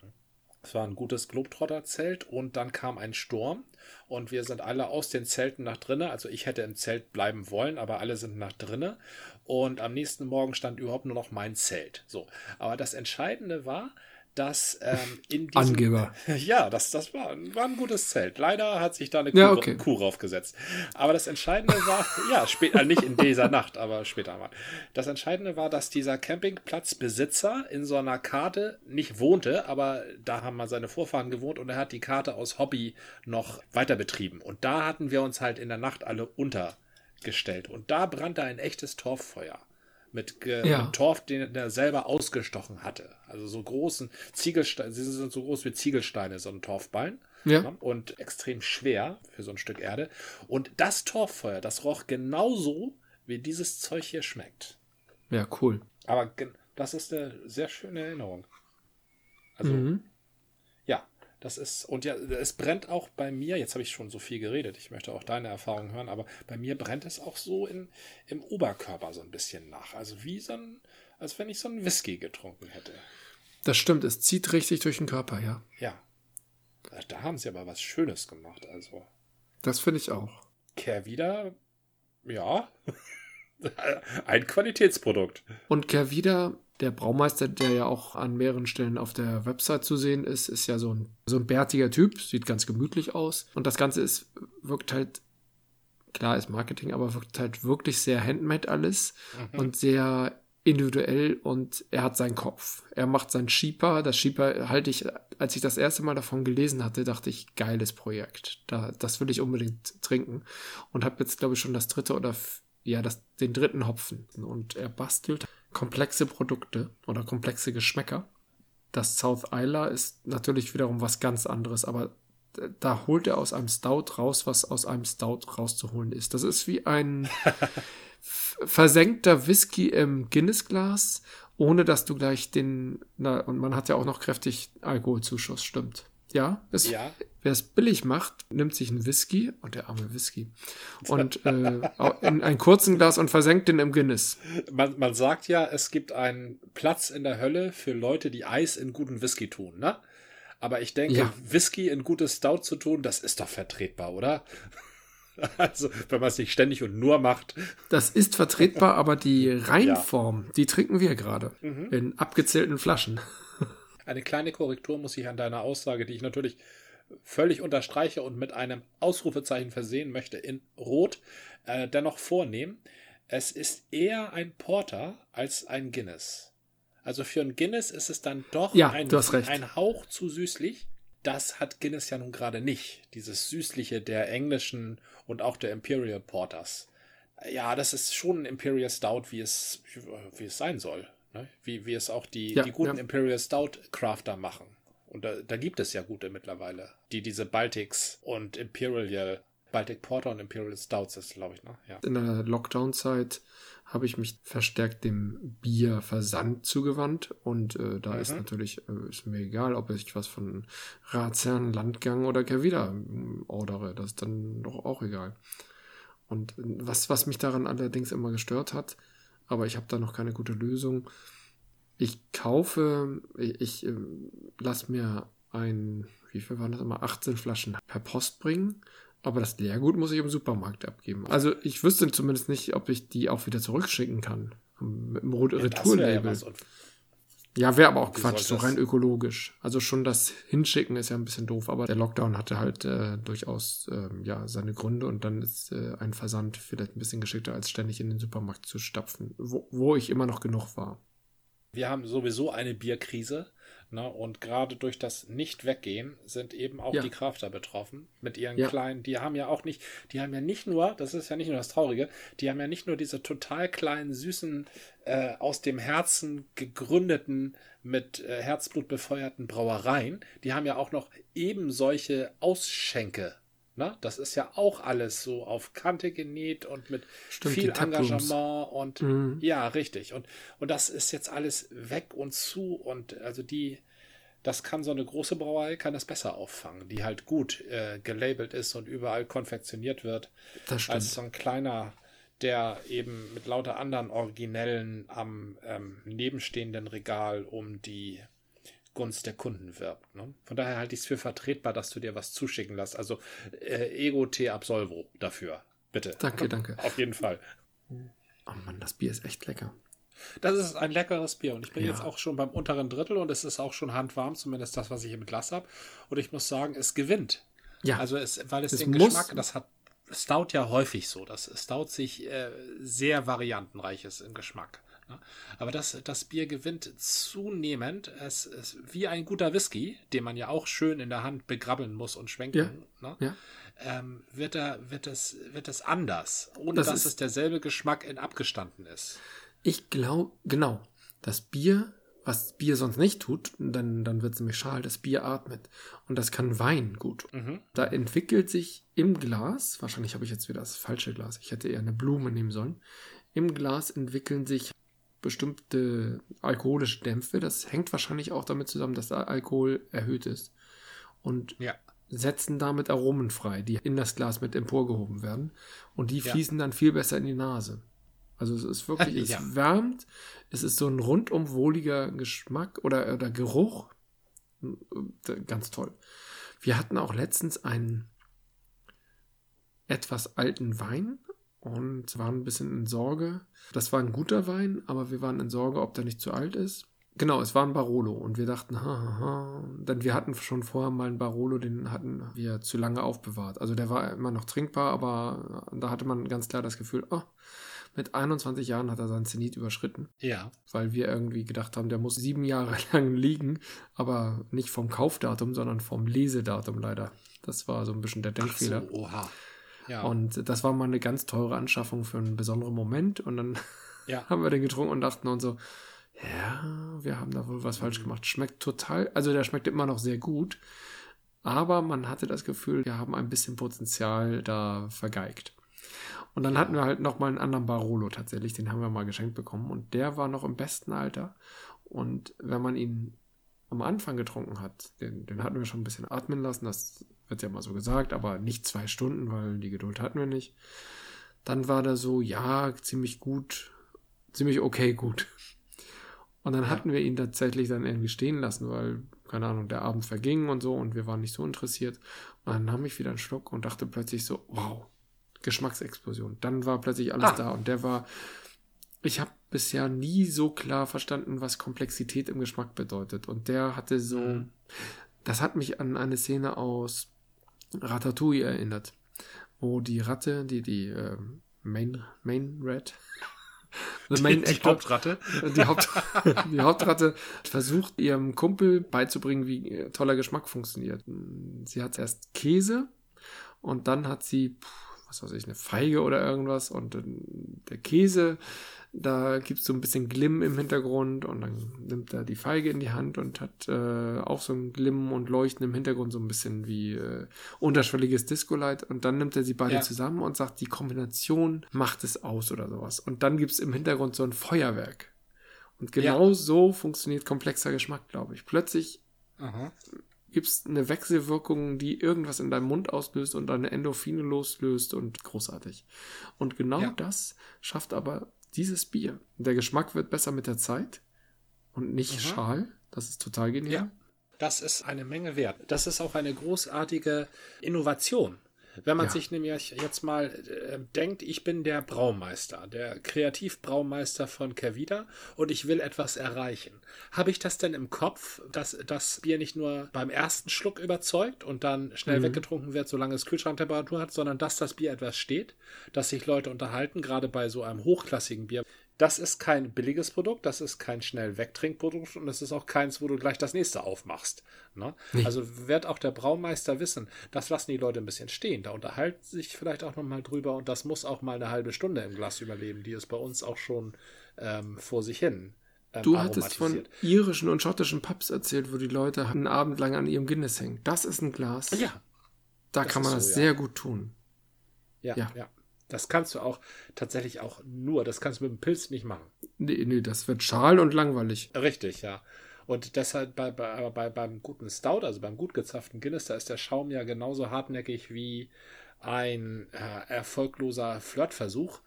Speaker 2: Es war ein gutes Globetrotter-Zelt und dann kam ein Sturm und wir sind alle aus den Zelten nach drinnen. Also ich hätte im Zelt bleiben wollen, aber alle sind nach drinnen. Und am nächsten Morgen stand überhaupt nur noch mein Zelt. So. Aber das Entscheidende war, dass ähm, in
Speaker 1: diesem. Angeber.
Speaker 2: Ja, das, das war, war ein gutes Zelt. Leider hat sich da eine Kuh, ja, okay. Kuh raufgesetzt. Aber das Entscheidende war, ja, später, nicht in dieser Nacht, aber später mal. Das Entscheidende war, dass dieser Campingplatzbesitzer in so einer Karte nicht wohnte, aber da haben mal seine Vorfahren gewohnt und er hat die Karte aus Hobby noch weiter betrieben. Und da hatten wir uns halt in der Nacht alle untergestellt. Und da brannte ein echtes Torffeuer mit, ja. mit Torf, den er selber ausgestochen hatte. Also so großen Ziegelsteine, sie sind so groß wie Ziegelsteine, so ein Torfballen. Ja. Ne? Und extrem schwer für so ein Stück Erde. Und das Torffeuer, das roch genauso, wie dieses Zeug hier schmeckt.
Speaker 1: Ja, cool.
Speaker 2: Aber das ist eine sehr schöne Erinnerung. Also, mhm. Das ist, und ja, es brennt auch bei mir, jetzt habe ich schon so viel geredet, ich möchte auch deine Erfahrung hören, aber bei mir brennt es auch so in, im Oberkörper so ein bisschen nach. Also wie so ein, als wenn ich so einen Whisky getrunken hätte.
Speaker 1: Das stimmt, es zieht richtig durch den Körper, ja.
Speaker 2: Ja. Da haben sie aber was Schönes gemacht, also.
Speaker 1: Das finde ich auch.
Speaker 2: Kehr ja. ein Qualitätsprodukt.
Speaker 1: Und Kehr der Braumeister, der ja auch an mehreren Stellen auf der Website zu sehen ist, ist ja so ein, so ein bärtiger Typ, sieht ganz gemütlich aus. Und das Ganze ist, wirkt halt, klar ist Marketing, aber wirkt halt wirklich sehr handmade alles mhm. und sehr individuell und er hat seinen Kopf. Er macht sein Sheeper. Das Sheeper halte ich, als ich das erste Mal davon gelesen hatte, dachte ich, geiles Projekt. Da, das will ich unbedingt trinken. Und habe jetzt, glaube ich, schon das dritte oder ja, das, den dritten Hopfen. Und er bastelt komplexe Produkte oder komplexe Geschmäcker. Das South Isla ist natürlich wiederum was ganz anderes, aber da holt er aus einem Stout raus, was aus einem Stout rauszuholen ist. Das ist wie ein versenkter Whisky im Guinness-Glas, ohne dass du gleich den, na, und man hat ja auch noch kräftig Alkoholzuschuss, stimmt. Ja, es,
Speaker 2: ja.
Speaker 1: Wer es billig macht, nimmt sich einen Whisky, und der arme Whisky, und äh, in ein kurzen Glas und versenkt den im Guinness.
Speaker 2: Man, man sagt ja, es gibt einen Platz in der Hölle für Leute, die Eis in guten Whisky tun, ne? Aber ich denke, ja. Whisky in gutes Stout zu tun, das ist doch vertretbar, oder? Also, wenn man es nicht ständig und nur macht.
Speaker 1: Das ist vertretbar, aber die Reinform, ja. die trinken wir gerade mhm. in abgezählten Flaschen.
Speaker 2: Eine kleine Korrektur muss ich an deiner Aussage, die ich natürlich völlig unterstreiche und mit einem Ausrufezeichen versehen möchte, in Rot äh, dennoch vornehmen. Es ist eher ein Porter als ein Guinness. Also für ein Guinness ist es dann doch
Speaker 1: ja,
Speaker 2: ein, ein Hauch zu süßlich. Das hat Guinness ja nun gerade nicht. Dieses Süßliche der englischen und auch der Imperial Porters. Ja, das ist schon ein Imperial Stout, wie es, wie es sein soll. Ne? Wie, wie es auch die, ja, die guten ja. Imperial Stout Crafter machen. Und da, da gibt es ja gute mittlerweile, die diese Baltics und Imperial, Baltic Porter und Imperial Stouts ist, glaube ich, ne?
Speaker 1: Ja. In der Lockdown-Zeit habe ich mich verstärkt dem Bierversand zugewandt und äh, da mhm. ist natürlich äh, ist mir egal, ob ich was von Ratsherrn, Landgang oder Kervida ähm, ordere, das ist dann doch auch egal. Und äh, was, was mich daran allerdings immer gestört hat, aber ich habe da noch keine gute Lösung. Ich kaufe, ich, ich äh, lasse mir ein, wie viel waren das immer, 18 Flaschen per Post bringen aber das Leergut muss ich im Supermarkt abgeben. Also ich wüsste zumindest nicht, ob ich die auch wieder zurückschicken kann. Mit dem ja, Retourlabel. Ja, wäre aber auch Quatsch, so rein ökologisch. Also schon das Hinschicken ist ja ein bisschen doof, aber der Lockdown hatte halt äh, durchaus äh, ja seine Gründe und dann ist äh, ein Versand vielleicht ein bisschen geschickter, als ständig in den Supermarkt zu stapfen, wo, wo ich immer noch genug war.
Speaker 2: Wir haben sowieso eine Bierkrise. Ne? Und gerade durch das Nicht-Weggehen sind eben auch ja. die Krafter betroffen mit ihren ja. kleinen, die haben ja auch nicht, die haben ja nicht nur, das ist ja nicht nur das Traurige, die haben ja nicht nur diese total kleinen, süßen, äh, aus dem Herzen gegründeten, mit äh, Herzblut befeuerten Brauereien, die haben ja auch noch eben solche Ausschenke Ne? Das ist ja auch alles so auf Kante genäht und mit Stimmt, viel Engagement und mhm. ja, richtig. Und, und das ist jetzt alles weg und zu und also die, das kann so eine große Brauerei, kann das besser auffangen, die halt gut äh, gelabelt ist und überall konfektioniert wird, als so ein kleiner, der eben mit lauter anderen Originellen am ähm, nebenstehenden Regal um die Gunst der Kunden wirbt. Ne? Von daher halte ich es für vertretbar, dass du dir was zuschicken lässt. Also äh, Ego T Absolvo dafür. Bitte.
Speaker 1: Danke, danke.
Speaker 2: Auf jeden Fall.
Speaker 1: Oh Mann, das Bier ist echt lecker.
Speaker 2: Das ist ein leckeres Bier und ich bin ja. jetzt auch schon beim unteren Drittel und es ist auch schon handwarm, zumindest das, was ich im Glas habe. Und ich muss sagen, es gewinnt. Ja. Also es, weil es, es den Geschmack, das hat Stout ja häufig so, dass Stout sich äh, sehr variantenreich ist im Geschmack. Aber das, das Bier gewinnt zunehmend. Es ist wie ein guter Whisky, den man ja auch schön in der Hand begrabbeln muss und schwenken. Ja, ne? ja. Ähm, wird, er, wird, es, wird es anders, ohne das dass es derselbe Geschmack in abgestanden ist.
Speaker 1: Ich glaube, genau. Das Bier, was Bier sonst nicht tut, dann, dann wird es nämlich schal, das Bier atmet. Und das kann Wein gut. Mhm. Da entwickelt sich im Glas, wahrscheinlich habe ich jetzt wieder das falsche Glas, ich hätte eher eine Blume nehmen sollen. Im Glas entwickeln sich bestimmte alkoholische Dämpfe. Das hängt wahrscheinlich auch damit zusammen, dass der Alkohol erhöht ist. Und ja. setzen damit Aromen frei, die in das Glas mit emporgehoben werden. Und die fließen ja. dann viel besser in die Nase. Also es ist wirklich, es ja. wärmt, es ist so ein rundum wohliger Geschmack oder, oder Geruch. Ganz toll. Wir hatten auch letztens einen etwas alten Wein und waren ein bisschen in Sorge. Das war ein guter Wein, aber wir waren in Sorge, ob der nicht zu alt ist. Genau, es war ein Barolo und wir dachten, ha, ha, ha. Denn wir hatten schon vorher mal einen Barolo, den hatten wir zu lange aufbewahrt. Also der war immer noch trinkbar, aber da hatte man ganz klar das Gefühl, oh, mit 21 Jahren hat er seinen Zenit überschritten.
Speaker 2: Ja.
Speaker 1: Weil wir irgendwie gedacht haben, der muss sieben Jahre lang liegen, aber nicht vom Kaufdatum, sondern vom Lesedatum leider. Das war so ein bisschen der Denkfehler.
Speaker 2: Ach so, oha.
Speaker 1: Ja. Und das war mal eine ganz teure Anschaffung für einen besonderen Moment. Und dann ja. haben wir den getrunken und dachten uns so, ja, wir haben da wohl was falsch gemacht. Schmeckt total, also der schmeckt immer noch sehr gut. Aber man hatte das Gefühl, wir haben ein bisschen Potenzial da vergeigt. Und dann ja. hatten wir halt noch mal einen anderen Barolo tatsächlich, den haben wir mal geschenkt bekommen und der war noch im besten Alter. Und wenn man ihn am Anfang getrunken hat, den, den hatten wir schon ein bisschen atmen lassen, das wird ja mal so gesagt, aber nicht zwei Stunden, weil die Geduld hatten wir nicht. Dann war da so, ja, ziemlich gut, ziemlich okay gut. Und dann ja. hatten wir ihn tatsächlich dann irgendwie stehen lassen, weil, keine Ahnung, der Abend verging und so und wir waren nicht so interessiert. Und dann nahm ich wieder einen Schluck und dachte plötzlich so, wow, Geschmacksexplosion. Dann war plötzlich alles ah. da und der war, ich habe bisher nie so klar verstanden, was Komplexität im Geschmack bedeutet. Und der hatte so, mhm. das hat mich an eine Szene aus Ratatouille erinnert, wo die Ratte, die die äh, Main Main Rat
Speaker 2: die, die Hauptratte.
Speaker 1: Die, Haupt, die Hauptratte versucht ihrem Kumpel beizubringen, wie toller Geschmack funktioniert. Sie hat erst Käse und dann hat sie, was weiß ich, eine Feige oder irgendwas und der Käse da gibt es so ein bisschen Glimm im Hintergrund und dann nimmt er die Feige in die Hand und hat äh, auch so ein Glimm und Leuchten im Hintergrund, so ein bisschen wie äh, unterschwelliges Disco-Light. Und dann nimmt er sie beide ja. zusammen und sagt, die Kombination macht es aus oder sowas. Und dann gibt es im Hintergrund so ein Feuerwerk. Und genau ja. so funktioniert komplexer Geschmack, glaube ich. Plötzlich gibt es eine Wechselwirkung, die irgendwas in deinem Mund auslöst und deine Endorphine loslöst und großartig. Und genau ja. das schafft aber dieses Bier. Der Geschmack wird besser mit der Zeit und nicht mhm. schal. Das ist total genial. Ja,
Speaker 2: das ist eine Menge wert. Das ist auch eine großartige Innovation. Wenn man ja. sich nämlich jetzt mal äh, denkt, ich bin der Braumeister, der Kreativbraumeister von Kervida und ich will etwas erreichen. Habe ich das denn im Kopf, dass das Bier nicht nur beim ersten Schluck überzeugt und dann schnell mhm. weggetrunken wird, solange es Kühlschranktemperatur hat, sondern dass das Bier etwas steht, dass sich Leute unterhalten, gerade bei so einem hochklassigen Bier das ist kein billiges Produkt, das ist kein schnell Wegtrinkprodukt und das ist auch keins, wo du gleich das nächste aufmachst. Ne? Nee. Also wird auch der Braumeister wissen, das lassen die Leute ein bisschen stehen. Da unterhalten sich vielleicht auch nochmal drüber und das muss auch mal eine halbe Stunde im Glas überleben. Die ist bei uns auch schon ähm, vor sich hin.
Speaker 1: Ähm, du hattest von irischen und schottischen Pubs erzählt, wo die Leute einen Abend lang an ihrem Guinness hängen. Das ist ein Glas.
Speaker 2: Ja.
Speaker 1: Da kann man das so, sehr ja. gut tun.
Speaker 2: Ja, ja. ja. Das kannst du auch tatsächlich auch nur, das kannst du mit dem Pilz nicht machen.
Speaker 1: Nee, nee, das wird schal und langweilig.
Speaker 2: Richtig, ja. Und deshalb bei, bei, bei, beim guten Stout, also beim gut gezapften Guinness, da ist der Schaum ja genauso hartnäckig wie ein äh, erfolgloser Flirtversuch.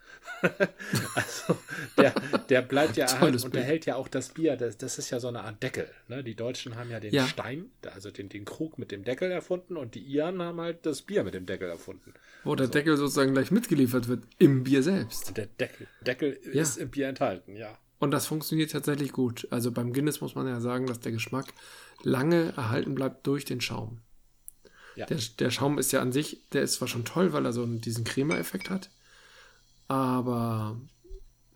Speaker 2: also der, der bleibt ja erhalten und der hält ja auch das Bier, das, das ist ja so eine Art Deckel. Ne? Die Deutschen haben ja den ja. Stein, also den, den Krug mit dem Deckel erfunden und die Iren haben halt das Bier mit dem Deckel erfunden.
Speaker 1: Wo der so. Deckel sozusagen gleich mitgeliefert wird, im Bier selbst.
Speaker 2: Der Deckel, Deckel ja. ist im Bier enthalten, ja.
Speaker 1: Und das funktioniert tatsächlich gut. Also beim Guinness muss man ja sagen, dass der Geschmack lange erhalten bleibt durch den Schaum. Ja. Der, der Schaum ist ja an sich, der ist zwar schon toll, weil er so diesen Crema-Effekt hat, aber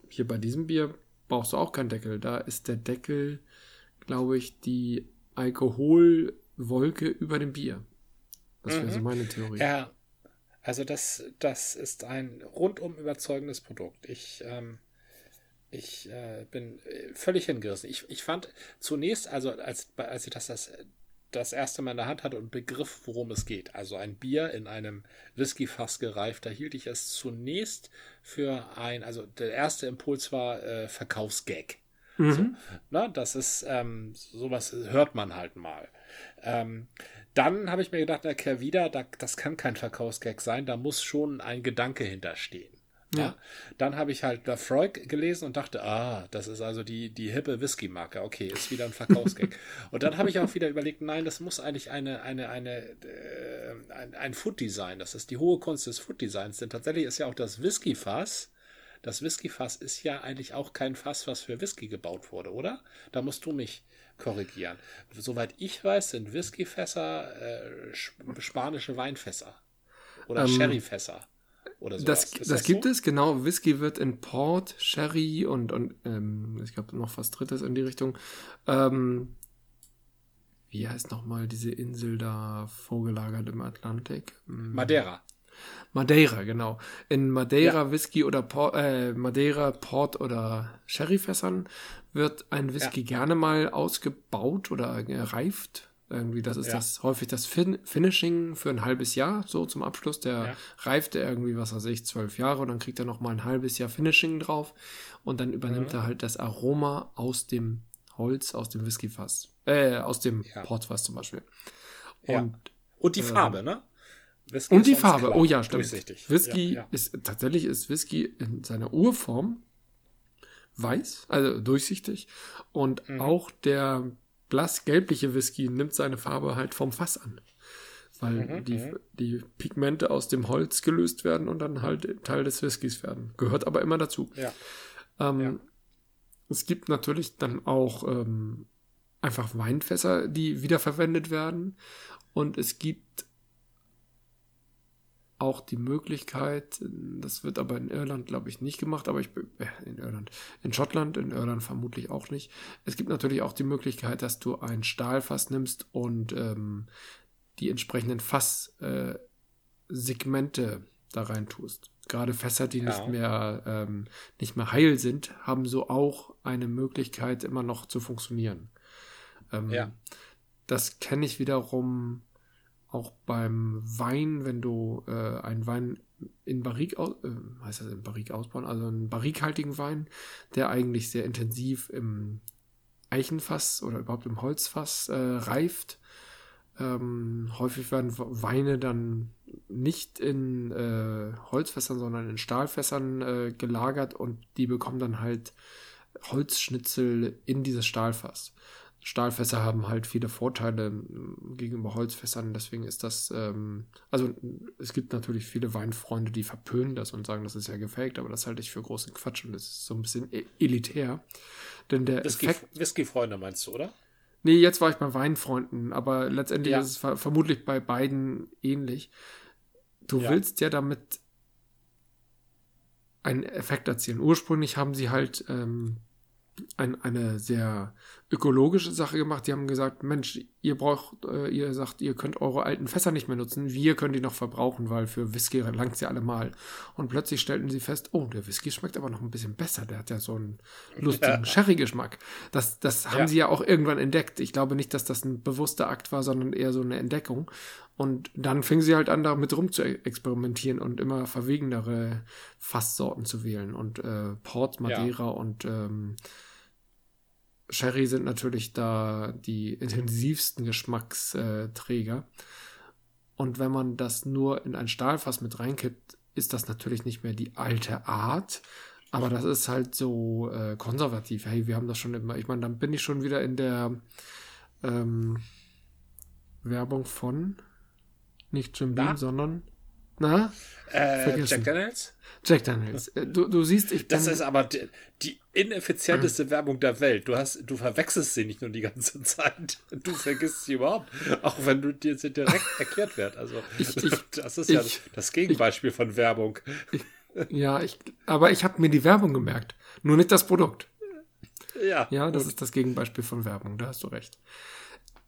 Speaker 1: hier bei diesem Bier brauchst du auch keinen Deckel. Da ist der Deckel, glaube ich, die Alkoholwolke über dem Bier. Das wäre mhm. so meine Theorie.
Speaker 2: Ja, also das, das ist ein rundum überzeugendes Produkt. Ich, ähm, ich äh, bin äh, völlig hingerissen. Ich, ich fand zunächst, also als, als ich das, das das erste Mal in der Hand hatte und begriff, worum es geht. Also ein Bier in einem Whiskyfass gereift. Da hielt ich es zunächst für ein, also der erste Impuls war äh, Verkaufsgag. Mhm. So, na, das ist ähm, sowas hört man halt mal. Ähm, dann habe ich mir gedacht, na Kervida, da, das kann kein Verkaufsgag sein, da muss schon ein Gedanke hinterstehen. Ja. Dann habe ich halt Lafroig gelesen und dachte, ah, das ist also die, die hippe Whisky-Marke. Okay, ist wieder ein Verkaufsgag. und dann habe ich auch wieder überlegt, nein, das muss eigentlich eine, eine, eine, äh, ein, ein Food-Design. Das ist die hohe Kunst des Food-Designs. Denn tatsächlich ist ja auch das Whisky-Fass, das Whisky-Fass ist ja eigentlich auch kein Fass, was für Whisky gebaut wurde, oder? Da musst du mich korrigieren. Soweit ich weiß, sind Whisky-Fässer äh, spanische Weinfässer oder ähm, Sherry-Fässer
Speaker 1: oder sowas. Das, das, das gibt so? es, genau. Whisky wird in Port, Sherry und, und ähm, ich glaube noch was Drittes in die Richtung. Ähm, wie heißt nochmal diese Insel da vorgelagert im Atlantik?
Speaker 2: Hm. Madeira.
Speaker 1: Madeira, genau. In Madeira ja. Whisky oder Port, äh, Madeira Port oder Sherryfässern wird ein Whisky ja. gerne mal ausgebaut oder gereift irgendwie, das ist ja. das häufig das fin Finishing für ein halbes Jahr, so zum Abschluss. Der ja. reift er irgendwie, was weiß ich, zwölf Jahre und dann kriegt er noch mal ein halbes Jahr Finishing drauf und dann übernimmt mhm. er halt das Aroma aus dem Holz, aus dem Whiskyfass, äh, aus dem ja. Portfass zum Beispiel.
Speaker 2: Und Und die ähm, Farbe, ne?
Speaker 1: Whisky und die Farbe, klar, oh ja, stimmt. Whisky ist, tatsächlich ist Whisky in seiner Urform weiß, also durchsichtig. Und mhm. auch der blassgelbliche Whisky nimmt seine Farbe halt vom Fass an. Weil mhm, die, mhm. die Pigmente aus dem Holz gelöst werden und dann halt Teil des Whiskys werden. Gehört aber immer dazu.
Speaker 2: Ja.
Speaker 1: Ähm, ja. Es gibt natürlich dann auch ähm, einfach Weinfässer, die wiederverwendet werden. Und es gibt auch die Möglichkeit, das wird aber in Irland, glaube ich, nicht gemacht, aber ich äh, in Irland, in Schottland, in Irland vermutlich auch nicht. Es gibt natürlich auch die Möglichkeit, dass du ein Stahlfass nimmst und ähm, die entsprechenden Fasssegmente äh, da rein tust. Gerade Fässer, die ja. nicht mehr ähm, nicht mehr heil sind, haben so auch eine Möglichkeit, immer noch zu funktionieren. Ähm, ja. Das kenne ich wiederum auch beim Wein, wenn du äh, einen Wein in Barrik, aus, äh, heißt das in Barrik ausbauen, also einen barrikhaltigen Wein, der eigentlich sehr intensiv im Eichenfass oder überhaupt im Holzfass äh, reift. Ähm, häufig werden Weine dann nicht in äh, Holzfässern, sondern in Stahlfässern äh, gelagert und die bekommen dann halt Holzschnitzel in dieses Stahlfass. Stahlfässer haben halt viele Vorteile ähm, gegenüber Holzfässern, deswegen ist das, ähm, also es gibt natürlich viele Weinfreunde, die verpönen das und sagen, das ist ja gefaked, aber das halte ich für großen Quatsch und das ist so ein bisschen e-, elitär. Denn der
Speaker 2: Whisky, Effekt, Whisky-Freunde meinst du, oder?
Speaker 1: Nee, jetzt war ich bei Weinfreunden, aber letztendlich ja. ist es ver vermutlich bei beiden ähnlich. Du ja. willst ja damit einen Effekt erzielen. Ursprünglich haben sie halt ähm, ein, eine sehr ökologische Sache gemacht. Die haben gesagt, Mensch, ihr braucht, äh, ihr sagt, ihr könnt eure alten Fässer nicht mehr nutzen, wir können die noch verbrauchen, weil für Whisky langt sie allemal. Und plötzlich stellten sie fest, oh, der Whisky schmeckt aber noch ein bisschen besser, der hat ja so einen lustigen ja. Sherry-Geschmack. Das, das haben ja. sie ja auch irgendwann entdeckt. Ich glaube nicht, dass das ein bewusster Akt war, sondern eher so eine Entdeckung. Und dann fingen sie halt an, damit rum zu experimentieren und immer verwegenere Fasssorten zu wählen. Und äh, Port, Madeira ja. und ähm, Sherry sind natürlich da die intensivsten Geschmacksträger. Und wenn man das nur in ein Stahlfass mit reinkippt, ist das natürlich nicht mehr die alte Art. Aber das ist halt so äh, konservativ. Hey, wir haben das schon immer. Ich meine, dann bin ich schon wieder in der ähm, Werbung von nicht Jim Beam, sondern na?
Speaker 2: Äh, Jack Daniels?
Speaker 1: Jack Daniels. Äh, du, du siehst, ich.
Speaker 2: Das ist aber die, die ineffizienteste mhm. Werbung der Welt. Du hast, du verwechselst sie nicht nur die ganze Zeit. Du vergisst sie überhaupt. Auch wenn du dir sie direkt erklärt wird. Also, ich, ich, das ist ich, ja das Gegenbeispiel von Werbung.
Speaker 1: ja, ich, aber ich habe mir die Werbung gemerkt. Nur nicht das Produkt.
Speaker 2: Ja.
Speaker 1: Ja, das ist das Gegenbeispiel von Werbung. Da hast du recht.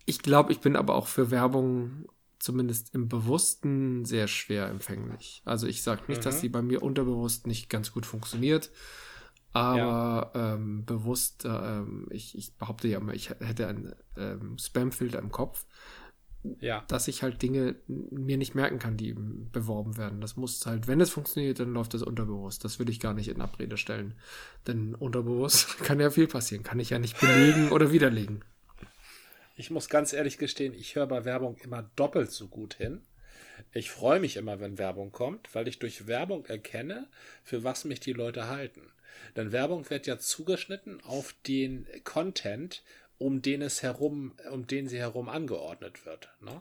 Speaker 1: Ich glaube, ich bin aber auch für Werbung zumindest im Bewussten sehr schwer empfänglich. Also ich sage nicht, mhm. dass sie bei mir unterbewusst nicht ganz gut funktioniert, aber ja. ähm, bewusst, ähm, ich, ich, behaupte ja immer, ich hätte einen ähm, Spamfilter im Kopf,
Speaker 2: ja.
Speaker 1: dass ich halt Dinge mir nicht merken kann, die beworben werden. Das muss halt, wenn es funktioniert, dann läuft das unterbewusst. Das will ich gar nicht in Abrede stellen. Denn unterbewusst kann ja viel passieren, kann ich ja nicht belegen oder widerlegen.
Speaker 2: Ich muss ganz ehrlich gestehen, ich höre bei Werbung immer doppelt so gut hin. Ich freue mich immer, wenn Werbung kommt, weil ich durch Werbung erkenne, für was mich die Leute halten. Denn Werbung wird ja zugeschnitten auf den Content, um den es herum, um den sie herum angeordnet wird. Ne?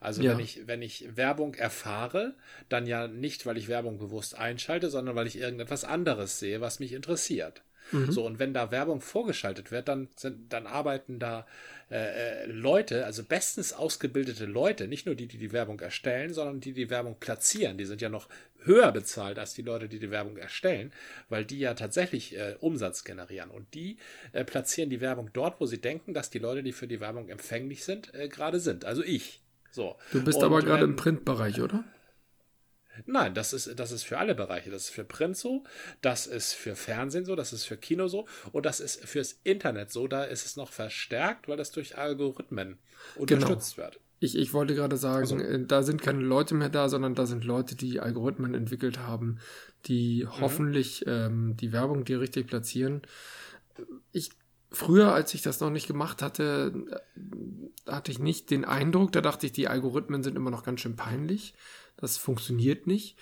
Speaker 2: Also ja. wenn ich, wenn ich Werbung erfahre, dann ja nicht, weil ich Werbung bewusst einschalte, sondern weil ich irgendetwas anderes sehe, was mich interessiert. Mhm. So, und wenn da Werbung vorgeschaltet wird, dann sind, dann arbeiten da äh, äh, Leute, also bestens ausgebildete Leute, nicht nur die, die die Werbung erstellen, sondern die die Werbung platzieren. Die sind ja noch höher bezahlt als die Leute, die die Werbung erstellen, weil die ja tatsächlich äh, Umsatz generieren. Und die äh, platzieren die Werbung dort, wo sie denken, dass die Leute, die für die Werbung empfänglich sind, äh, gerade sind. Also ich. So.
Speaker 1: Du bist Und, aber gerade im Printbereich, oder?
Speaker 2: Nein, das ist, das ist für alle Bereiche. Das ist für Print so, das ist für Fernsehen so, das ist für Kino so und das ist fürs Internet so. Da ist es noch verstärkt, weil das durch Algorithmen unterstützt genau. wird.
Speaker 1: Ich, ich wollte gerade sagen, also, äh, da sind keine Leute mehr da, sondern da sind Leute, die Algorithmen entwickelt haben, die mhm. hoffentlich ähm, die Werbung dir richtig platzieren. Ich früher, als ich das noch nicht gemacht hatte, hatte ich nicht den Eindruck, da dachte ich, die Algorithmen sind immer noch ganz schön peinlich. Das funktioniert nicht.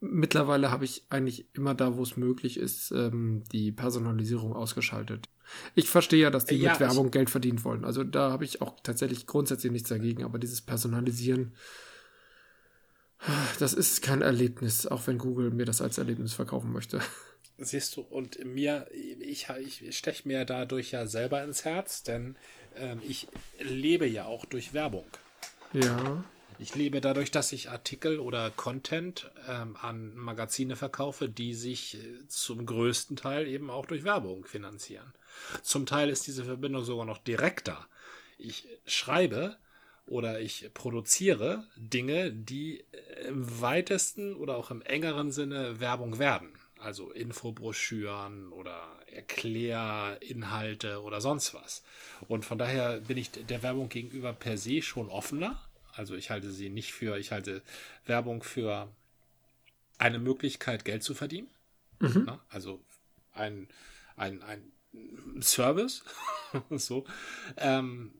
Speaker 1: Mittlerweile habe ich eigentlich immer da, wo es möglich ist, ähm, die Personalisierung ausgeschaltet. Ich verstehe ja, dass die ja, mit Werbung Geld verdienen wollen. Also da habe ich auch tatsächlich grundsätzlich nichts dagegen, aber dieses Personalisieren, das ist kein Erlebnis, auch wenn Google mir das als Erlebnis verkaufen möchte.
Speaker 2: Siehst du, und mir, ich, ich steche mir dadurch ja selber ins Herz, denn ähm, ich lebe ja auch durch Werbung.
Speaker 1: Ja.
Speaker 2: Ich lebe dadurch, dass ich Artikel oder Content ähm, an Magazine verkaufe, die sich äh, zum größten Teil eben auch durch Werbung finanzieren. Zum Teil ist diese Verbindung sogar noch direkter. Ich schreibe oder ich produziere Dinge, die im weitesten oder auch im engeren Sinne Werbung werden. Also Infobroschüren oder Erklärinhalte oder sonst was. Und von daher bin ich der Werbung gegenüber per se schon offener. Also ich halte sie nicht für, ich halte Werbung für eine Möglichkeit, Geld zu verdienen. Mhm. Also ein, ein, ein Service. so. Ähm,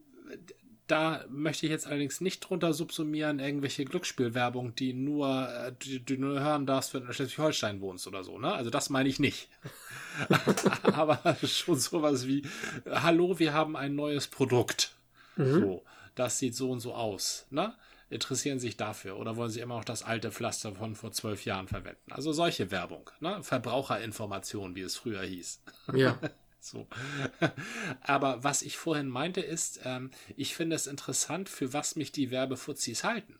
Speaker 2: da möchte ich jetzt allerdings nicht drunter subsumieren, irgendwelche Glücksspielwerbung, die nur, äh, die, die du nur hören darfst, wenn du in Schleswig-Holstein wohnst oder so, ne? Also das meine ich nicht. Aber schon sowas wie, hallo, wir haben ein neues Produkt. Mhm. So, das sieht so und so aus, ne? Interessieren sich dafür oder wollen sie immer noch das alte Pflaster von vor zwölf Jahren verwenden? Also solche Werbung, ne? Verbraucherinformation, wie es früher hieß.
Speaker 1: Ja.
Speaker 2: So. Aber was ich vorhin meinte, ist, ähm, ich finde es interessant, für was mich die Werbefuzis halten.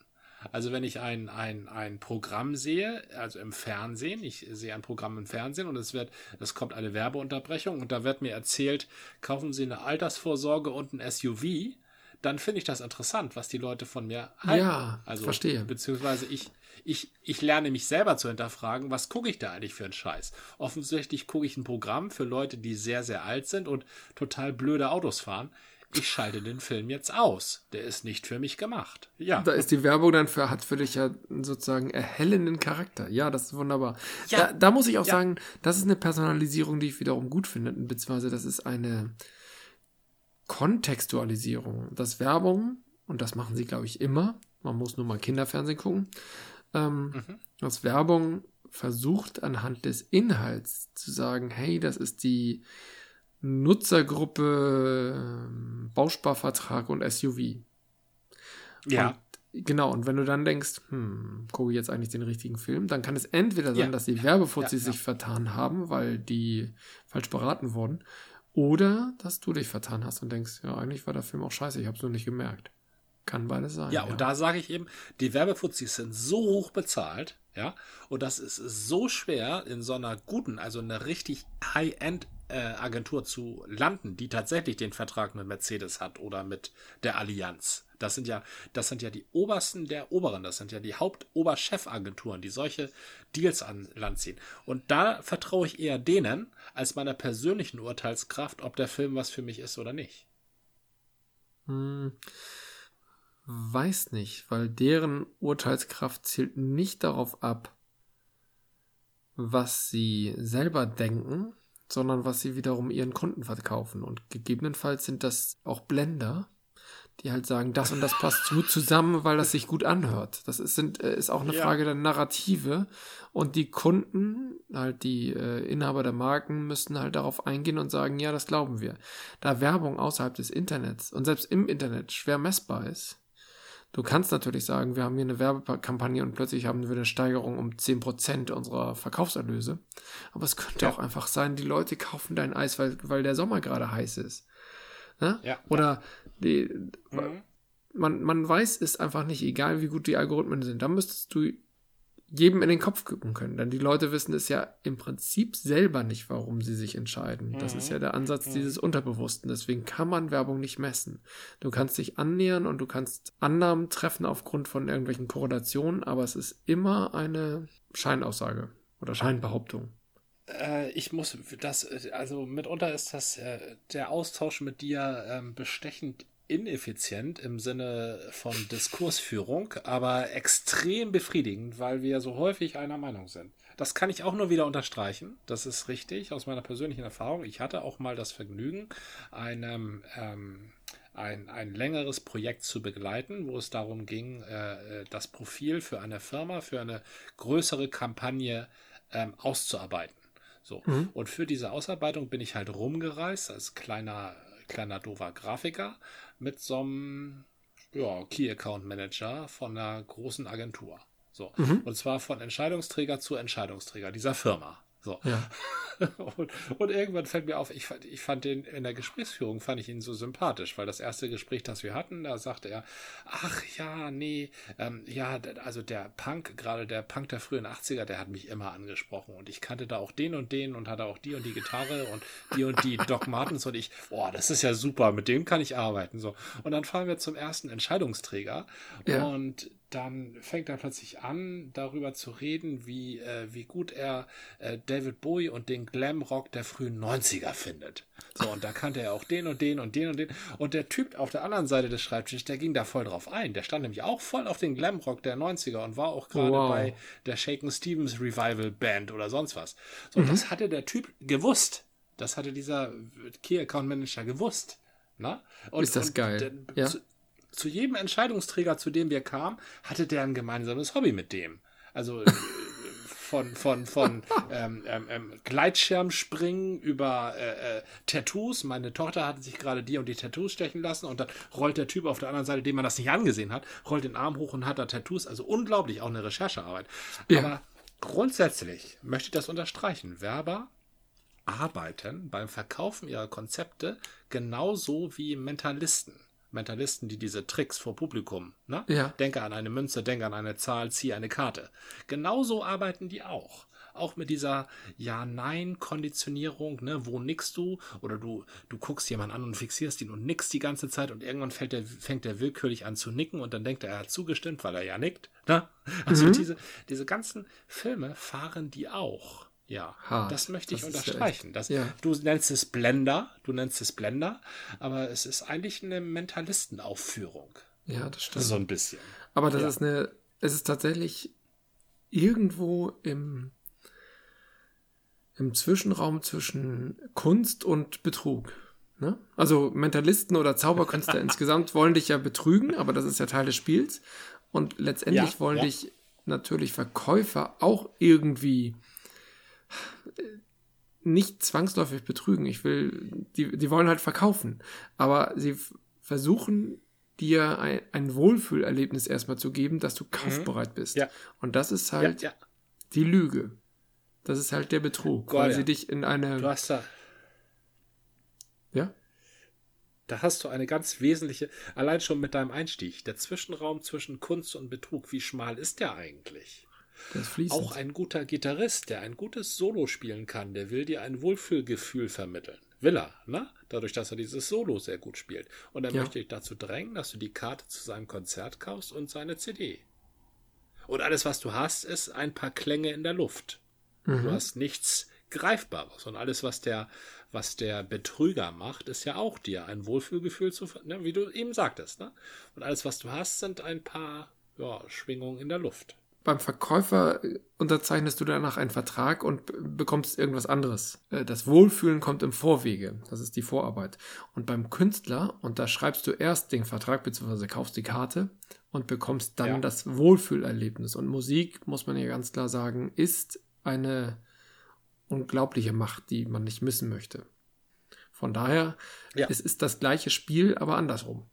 Speaker 2: Also wenn ich ein, ein, ein Programm sehe, also im Fernsehen, ich sehe ein Programm im Fernsehen und es wird, es kommt eine Werbeunterbrechung und da wird mir erzählt, kaufen Sie eine Altersvorsorge und ein SUV, dann finde ich das interessant, was die Leute von mir
Speaker 1: halten. Ja, also, verstehe.
Speaker 2: Beziehungsweise ich, ich, ich lerne mich selber zu hinterfragen, was gucke ich da eigentlich für einen Scheiß? Offensichtlich gucke ich ein Programm für Leute, die sehr, sehr alt sind und total blöde Autos fahren. Ich schalte den Film jetzt aus. Der ist nicht für mich gemacht. Ja.
Speaker 1: Da ist die Werbung dann für, hat für dich ja sozusagen erhellenden Charakter. Ja, das ist wunderbar. Ja. Da, da muss ich auch ja. sagen, das ist eine Personalisierung, die ich wiederum gut finde, beziehungsweise das ist eine Kontextualisierung. Dass Werbung, und das machen sie, glaube ich, immer, man muss nur mal Kinderfernsehen gucken, ähm, mhm. dass Werbung versucht anhand des Inhalts zu sagen, hey, das ist die Nutzergruppe ähm, Bausparvertrag und SUV. Ja. Und, genau, und wenn du dann denkst, hm, gucke ich jetzt eigentlich den richtigen Film, dann kann es entweder sein, ja. dass die Werbefuzis ja, ja. sich vertan haben, weil die falsch beraten wurden, oder dass du dich vertan hast und denkst, ja, eigentlich war der Film auch scheiße, ich habe es nur nicht gemerkt. Kann beides sein.
Speaker 2: Ja, ja. und da sage ich eben, die Werbefuzis sind so hoch bezahlt, ja, und das ist so schwer in so einer guten, also einer richtig High-End äh, Agentur zu landen, die tatsächlich den Vertrag mit Mercedes hat oder mit der Allianz. Das sind ja, das sind ja die obersten der Oberen, das sind ja die Hauptoberchefagenturen, die solche Deals an Land ziehen. Und da vertraue ich eher denen als meiner persönlichen Urteilskraft, ob der Film was für mich ist oder nicht.
Speaker 1: Hm. Weiß nicht, weil deren Urteilskraft zielt nicht darauf ab, was sie selber denken, sondern was sie wiederum ihren Kunden verkaufen. Und gegebenenfalls sind das auch Blender, die halt sagen, das und das passt gut zusammen, weil das sich gut anhört. Das ist, sind, äh, ist auch eine ja. Frage der Narrative. Und die Kunden, halt die äh, Inhaber der Marken, müssen halt darauf eingehen und sagen, ja, das glauben wir. Da Werbung außerhalb des Internets und selbst im Internet schwer messbar ist, Du kannst natürlich sagen, wir haben hier eine Werbekampagne und plötzlich haben wir eine Steigerung um 10% unserer Verkaufserlöse. Aber es könnte ja. auch einfach sein, die Leute kaufen dein Eis, weil, weil der Sommer gerade heiß ist. Ne? Ja, Oder die, mhm. man, man weiß es einfach nicht, egal wie gut die Algorithmen sind. Da müsstest du jedem in den Kopf gucken können. Denn die Leute wissen es ja im Prinzip selber nicht, warum sie sich entscheiden. Das ist ja der Ansatz mhm. dieses Unterbewussten. Deswegen kann man Werbung nicht messen. Du kannst dich annähern und du kannst Annahmen treffen aufgrund von irgendwelchen Korrelationen, aber es ist immer eine Scheinaussage oder Scheinbehauptung.
Speaker 2: Äh, ich muss das, also mitunter ist das äh, der Austausch mit dir ähm, bestechend ineffizient im Sinne von Diskursführung, aber extrem befriedigend, weil wir so häufig einer Meinung sind. Das kann ich auch nur wieder unterstreichen. Das ist richtig aus meiner persönlichen Erfahrung. Ich hatte auch mal das Vergnügen, einem ähm, ein, ein längeres Projekt zu begleiten, wo es darum ging, äh, äh, das Profil für eine Firma, für eine größere Kampagne ähm, auszuarbeiten. So. Mhm. Und für diese Ausarbeitung bin ich halt rumgereist als kleiner, kleiner dover Grafiker mit so einem ja, Key Account Manager von einer großen Agentur. So. Mhm. Und zwar von Entscheidungsträger zu Entscheidungsträger dieser Firma. So. Ja. Und, und, irgendwann fällt mir auf, ich fand, ich fand den in der Gesprächsführung fand ich ihn so sympathisch, weil das erste Gespräch, das wir hatten, da sagte er, ach ja, nee, ähm, ja, also der Punk, gerade der Punk der frühen 80er, der hat mich immer angesprochen und ich kannte da auch den und den und hatte auch die und die Gitarre und die und die Doc Martens und ich, boah, das ist ja super, mit dem kann ich arbeiten, so. Und dann fahren wir zum ersten Entscheidungsträger ja. und dann fängt er plötzlich an, darüber zu reden, wie, äh, wie gut er äh, David Bowie und den Glamrock der frühen 90er findet. So, und da kannte er auch den und den und den und den. Und der Typ auf der anderen Seite des Schreibtisches, der ging da voll drauf ein. Der stand nämlich auch voll auf den Glamrock der 90er und war auch gerade wow. bei der Shaken Stevens Revival Band oder sonst was. So, mhm. das hatte der Typ gewusst. Das hatte dieser Key Account Manager gewusst. Na?
Speaker 1: Und, ist das geil.
Speaker 2: Ja. Zu, jedem Entscheidungsträger, zu dem wir kamen, hatte der ein gemeinsames Hobby mit dem. Also äh, von, von, von ähm, ähm, ähm, Gleitschirmspringen über äh, äh, Tattoos. Meine Tochter hatte sich gerade die und die Tattoos stechen lassen und dann rollt der Typ auf der anderen Seite, dem man das nicht angesehen hat, rollt den Arm hoch und hat da Tattoos. Also unglaublich, auch eine Recherchearbeit. Ja. Aber grundsätzlich möchte ich das unterstreichen. Werber arbeiten beim Verkaufen ihrer Konzepte genauso wie Mentalisten. Mentalisten, die diese Tricks vor Publikum, ne? Ja. Denke an eine Münze, denke an eine Zahl, ziehe eine Karte. Genauso arbeiten die auch. Auch mit dieser Ja-Nein-Konditionierung, ne? Wo nickst du? Oder du, du guckst jemanden an und fixierst ihn und nickst die ganze Zeit und irgendwann fällt der, fängt er willkürlich an zu nicken und dann denkt er, er hat zugestimmt, weil er ja nickt, ne? Also mhm. diese, diese ganzen Filme fahren die auch. Ja, Hart. das möchte ich das unterstreichen. Das, ja. Du nennst es Blender, du nennst es Blender, aber es ist eigentlich eine Mentalistenaufführung.
Speaker 1: Ja, das stimmt.
Speaker 2: So ein bisschen.
Speaker 1: Aber das ja. ist eine, es ist tatsächlich irgendwo im, im Zwischenraum zwischen Kunst und Betrug. Ne? Also Mentalisten oder Zauberkünstler insgesamt wollen dich ja betrügen, aber das ist ja Teil des Spiels. Und letztendlich ja, wollen dich natürlich Verkäufer auch irgendwie nicht zwangsläufig betrügen. Ich will, die, die wollen halt verkaufen. Aber sie versuchen dir ein, ein Wohlfühlerlebnis erstmal zu geben, dass du kaufbereit mhm. bist. Ja. Und das ist halt ja, ja. die Lüge. Das ist halt der Betrug, Gott, weil sie dich in eine.
Speaker 2: Du hast da. Ja? Da hast du eine ganz wesentliche, allein schon mit deinem Einstieg, der Zwischenraum zwischen Kunst und Betrug, wie schmal ist der eigentlich? Auch ein guter Gitarrist, der ein gutes Solo spielen kann, der will dir ein Wohlfühlgefühl vermitteln. Will er, ne? Dadurch, dass er dieses Solo sehr gut spielt. Und er ja. möchte dich dazu drängen, dass du die Karte zu seinem Konzert kaufst und seine CD. Und alles, was du hast, ist ein paar Klänge in der Luft. Mhm. Du hast nichts Greifbares. Und alles, was der, was der Betrüger macht, ist ja auch dir ein Wohlfühlgefühl zu, ne, wie du eben sagtest, ne? Und alles, was du hast, sind ein paar, ja, Schwingungen in der Luft
Speaker 1: beim Verkäufer unterzeichnest du danach einen Vertrag und bekommst irgendwas anderes. Äh, das Wohlfühlen kommt im Vorwege. Das ist die Vorarbeit. Und beim Künstler unterschreibst du erst den Vertrag bzw. kaufst die Karte und bekommst dann ja. das Wohlfühlerlebnis. Und Musik, muss man ja ganz klar sagen, ist eine unglaubliche Macht, die man nicht missen möchte. Von daher, ja. es ist das gleiche Spiel, aber andersrum.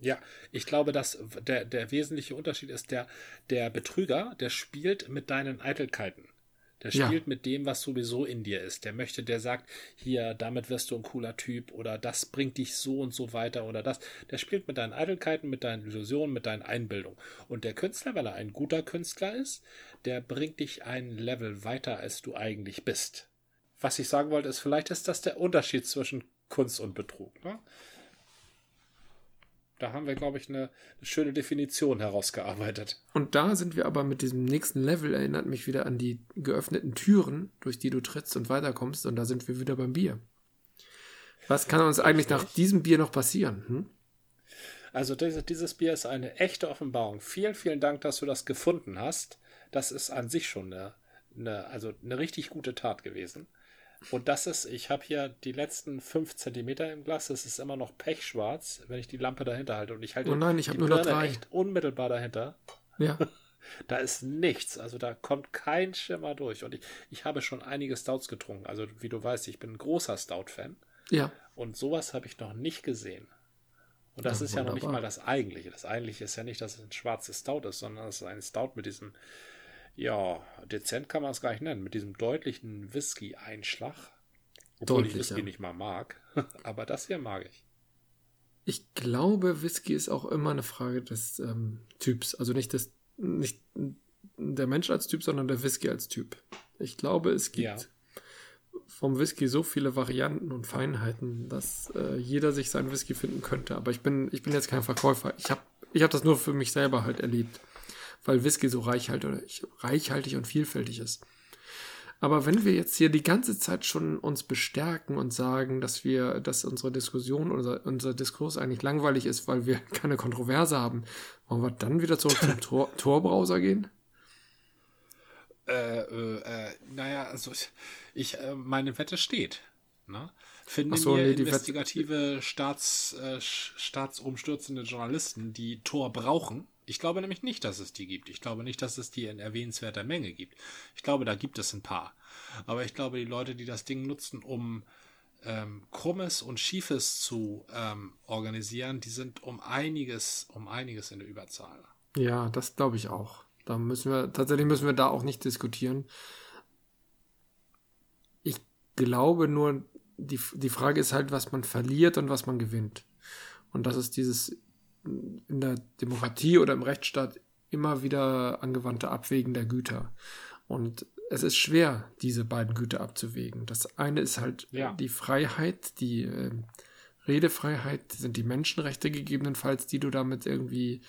Speaker 2: Ja, ich glaube, dass der, der wesentliche Unterschied ist, der, der Betrüger, der spielt mit deinen Eitelkeiten. Der spielt ja. mit dem, was sowieso in dir ist. Der möchte, der sagt, hier, damit wirst du ein cooler Typ oder das bringt dich so und so weiter oder das. Der spielt mit deinen Eitelkeiten, mit deinen Illusionen, mit deinen Einbildungen. Und der Künstler, weil er ein guter Künstler ist, der bringt dich ein Level weiter, als du eigentlich bist. Was ich sagen wollte, ist, vielleicht ist das der Unterschied zwischen Kunst und Betrug. Ne? Da haben wir, glaube ich, eine, eine, schöne Definition herausgearbeitet.
Speaker 1: Und da sind wir aber mit diesem nächsten Level, erinnert mich wieder an die geöffneten Türen, durch die du trittst und weiterkommst. Und da sind wir wieder beim Bier. Was kann uns eigentlich nach diesem Bier noch passieren? Hm?
Speaker 2: Also dieses, dieses Bier ist eine echte Offenbarung. Vielen, vielen Dank, dass du das gefunden hast. Das ist an sich schon eine, eine also eine richtig gute Tat gewesen. Und das ist, ich habe hier die letzten fünf Zentimeter im Glas. Es ist immer noch pechschwarz, wenn ich die Lampe dahinter halte. Und ich halte
Speaker 1: oh nein, ich habe nur noch drei. echt
Speaker 2: unmittelbar dahinter.
Speaker 1: Ja.
Speaker 2: Da ist nichts, also da kommt kein Schimmer durch. Und ich, ich habe schon einige Stouts getrunken. Also, wie du weißt, ich bin ein großer Stout-Fan.
Speaker 1: Ja.
Speaker 2: Und sowas habe ich noch nicht gesehen. Und das ja, ist ja noch nicht mal das Eigentliche. Das Eigentliche ist ja nicht, dass es ein schwarzes Stout ist, sondern es ist ein Stout mit diesem ja, dezent kann man es gar nicht nennen, mit diesem deutlichen Whisky-Einschlag. Obwohl Deutlich, ich Whisky ja. nicht mal mag. Aber das hier mag ich.
Speaker 1: Ich glaube, Whisky ist auch immer eine Frage des ähm, Typs. Also nicht, des, nicht der Mensch als Typ, sondern der Whisky als Typ. Ich glaube, es gibt ja. vom Whisky so viele Varianten und Feinheiten, dass äh, jeder sich seinen Whisky finden könnte. Aber ich bin, ich bin jetzt kein Verkäufer. Ich habe ich hab das nur für mich selber halt erlebt weil Whisky so reichhaltig, reichhaltig und vielfältig ist. Aber wenn wir jetzt hier die ganze Zeit schon uns bestärken und sagen, dass wir, dass unsere Diskussion, unser, unser Diskurs eigentlich langweilig ist, weil wir keine Kontroverse haben, wollen wir dann wieder zurück zum Tor, Tor-Browser gehen?
Speaker 2: Äh, äh, äh, naja, also ich, ich äh, meine Wette steht. Ne? Finden so, wir nee, investigative Staats, äh, staatsumstürzende Journalisten, die Tor brauchen, ich glaube nämlich nicht, dass es die gibt. Ich glaube nicht, dass es die in erwähnenswerter Menge gibt. Ich glaube, da gibt es ein paar. Aber ich glaube, die Leute, die das Ding nutzen, um ähm, Krummes und Schiefes zu ähm, organisieren, die sind um einiges, um einiges in der Überzahl.
Speaker 1: Ja, das glaube ich auch. Da müssen wir, tatsächlich müssen wir da auch nicht diskutieren. Ich glaube nur, die, die Frage ist halt, was man verliert und was man gewinnt. Und das ist dieses in der Demokratie oder im Rechtsstaat immer wieder angewandte Abwägen der Güter. Und es ist schwer, diese beiden Güter abzuwägen. Das eine ist halt ja. die Freiheit, die äh, Redefreiheit, sind die Menschenrechte gegebenenfalls, die du damit irgendwie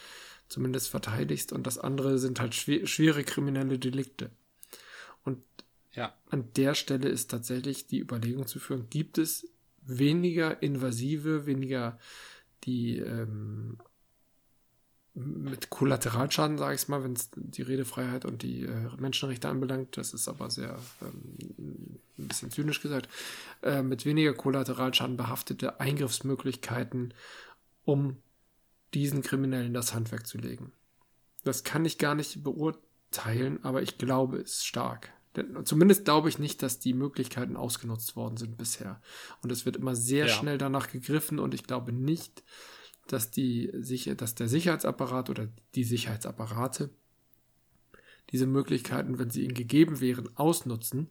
Speaker 1: zumindest verteidigst. Und das andere sind halt schwer, schwere kriminelle Delikte. Und ja. an der Stelle ist tatsächlich die Überlegung zu führen, gibt es weniger invasive, weniger die ähm, mit Kollateralschaden, sage ich mal, wenn es die Redefreiheit und die äh, Menschenrechte anbelangt, das ist aber sehr ähm, ein bisschen zynisch gesagt, äh, mit weniger Kollateralschaden behaftete Eingriffsmöglichkeiten, um diesen Kriminellen das Handwerk zu legen. Das kann ich gar nicht beurteilen, aber ich glaube es stark. Denn zumindest glaube ich nicht, dass die Möglichkeiten ausgenutzt worden sind bisher. Und es wird immer sehr ja. schnell danach gegriffen und ich glaube nicht, dass, die, dass der Sicherheitsapparat oder die Sicherheitsapparate diese Möglichkeiten, wenn sie ihnen gegeben wären, ausnutzen,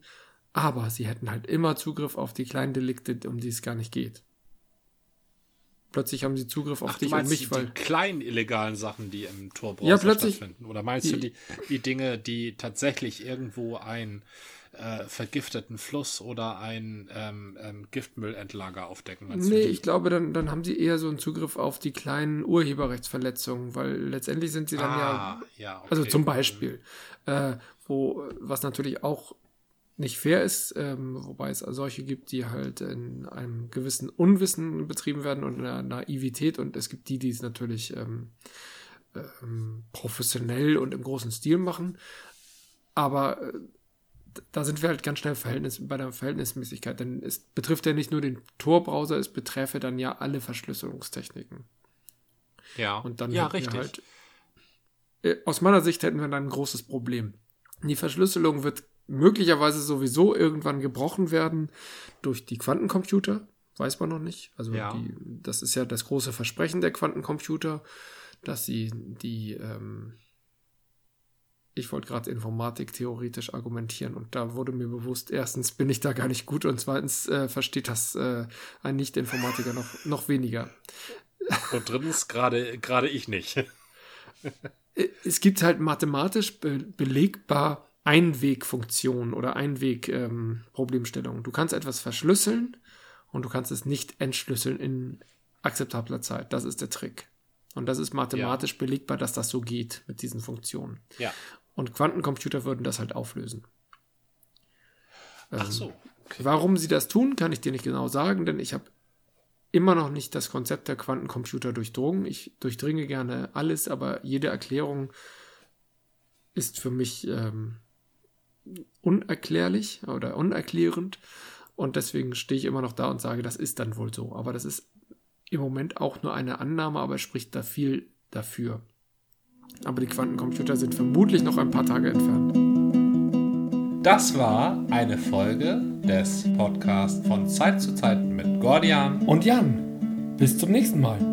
Speaker 1: aber sie hätten halt immer Zugriff auf die kleinen Delikte, um die es gar nicht geht. Plötzlich haben sie Zugriff auf Ach, dich und mich,
Speaker 2: die,
Speaker 1: weil
Speaker 2: die kleinen illegalen Sachen, die im Torbrowser
Speaker 1: ja, plötzlich,
Speaker 2: stattfinden. Oder meinst die, du die, die Dinge, die tatsächlich irgendwo ein äh, vergifteten Fluss oder ein ähm, ähm, Giftmüllendlager aufdecken.
Speaker 1: Nee, ich glaube, dann, dann haben sie eher so einen Zugriff auf die kleinen Urheberrechtsverletzungen, weil letztendlich sind sie dann ah, ja, ja okay. also zum Beispiel, äh, wo, was natürlich auch nicht fair ist, ähm, wobei es solche gibt, die halt in einem gewissen Unwissen betrieben werden und einer Naivität und es gibt die, die es natürlich ähm, ähm, professionell und im großen Stil machen. Aber äh, da sind wir halt ganz schnell Verhältnis, bei der Verhältnismäßigkeit, denn es betrifft ja nicht nur den Tor-Browser, es betreffe dann ja alle Verschlüsselungstechniken.
Speaker 2: Ja,
Speaker 1: und dann
Speaker 2: ja, richtig.
Speaker 1: Halt, äh, aus meiner Sicht hätten wir dann ein großes Problem. Die Verschlüsselung wird möglicherweise sowieso irgendwann gebrochen werden durch die Quantencomputer, weiß man noch nicht. Also ja. die, das ist ja das große Versprechen der Quantencomputer, dass sie die ähm, ich wollte gerade Informatik theoretisch argumentieren und da wurde mir bewusst, erstens bin ich da gar nicht gut und zweitens äh, versteht das äh, ein Nicht-Informatiker noch, noch weniger.
Speaker 2: Und drittens gerade gerade ich nicht.
Speaker 1: Es gibt halt mathematisch be belegbar Einwegfunktionen oder Einweg-Problemstellungen. Ähm, du kannst etwas verschlüsseln und du kannst es nicht entschlüsseln in akzeptabler Zeit. Das ist der Trick. Und das ist mathematisch ja. belegbar, dass das so geht mit diesen Funktionen.
Speaker 2: Ja.
Speaker 1: Und Quantencomputer würden das halt auflösen.
Speaker 2: Ach ähm, so.
Speaker 1: Okay. Warum sie das tun, kann ich dir nicht genau sagen, denn ich habe immer noch nicht das Konzept der Quantencomputer durchdrungen. Ich durchdringe gerne alles, aber jede Erklärung ist für mich ähm, unerklärlich oder unerklärend. Und deswegen stehe ich immer noch da und sage, das ist dann wohl so. Aber das ist im Moment auch nur eine Annahme, aber es spricht da viel dafür. Aber die Quantencomputer sind vermutlich noch ein paar Tage entfernt.
Speaker 2: Das war eine Folge des Podcasts von Zeit zu Zeit mit Gordian
Speaker 1: und Jan. Bis zum nächsten Mal.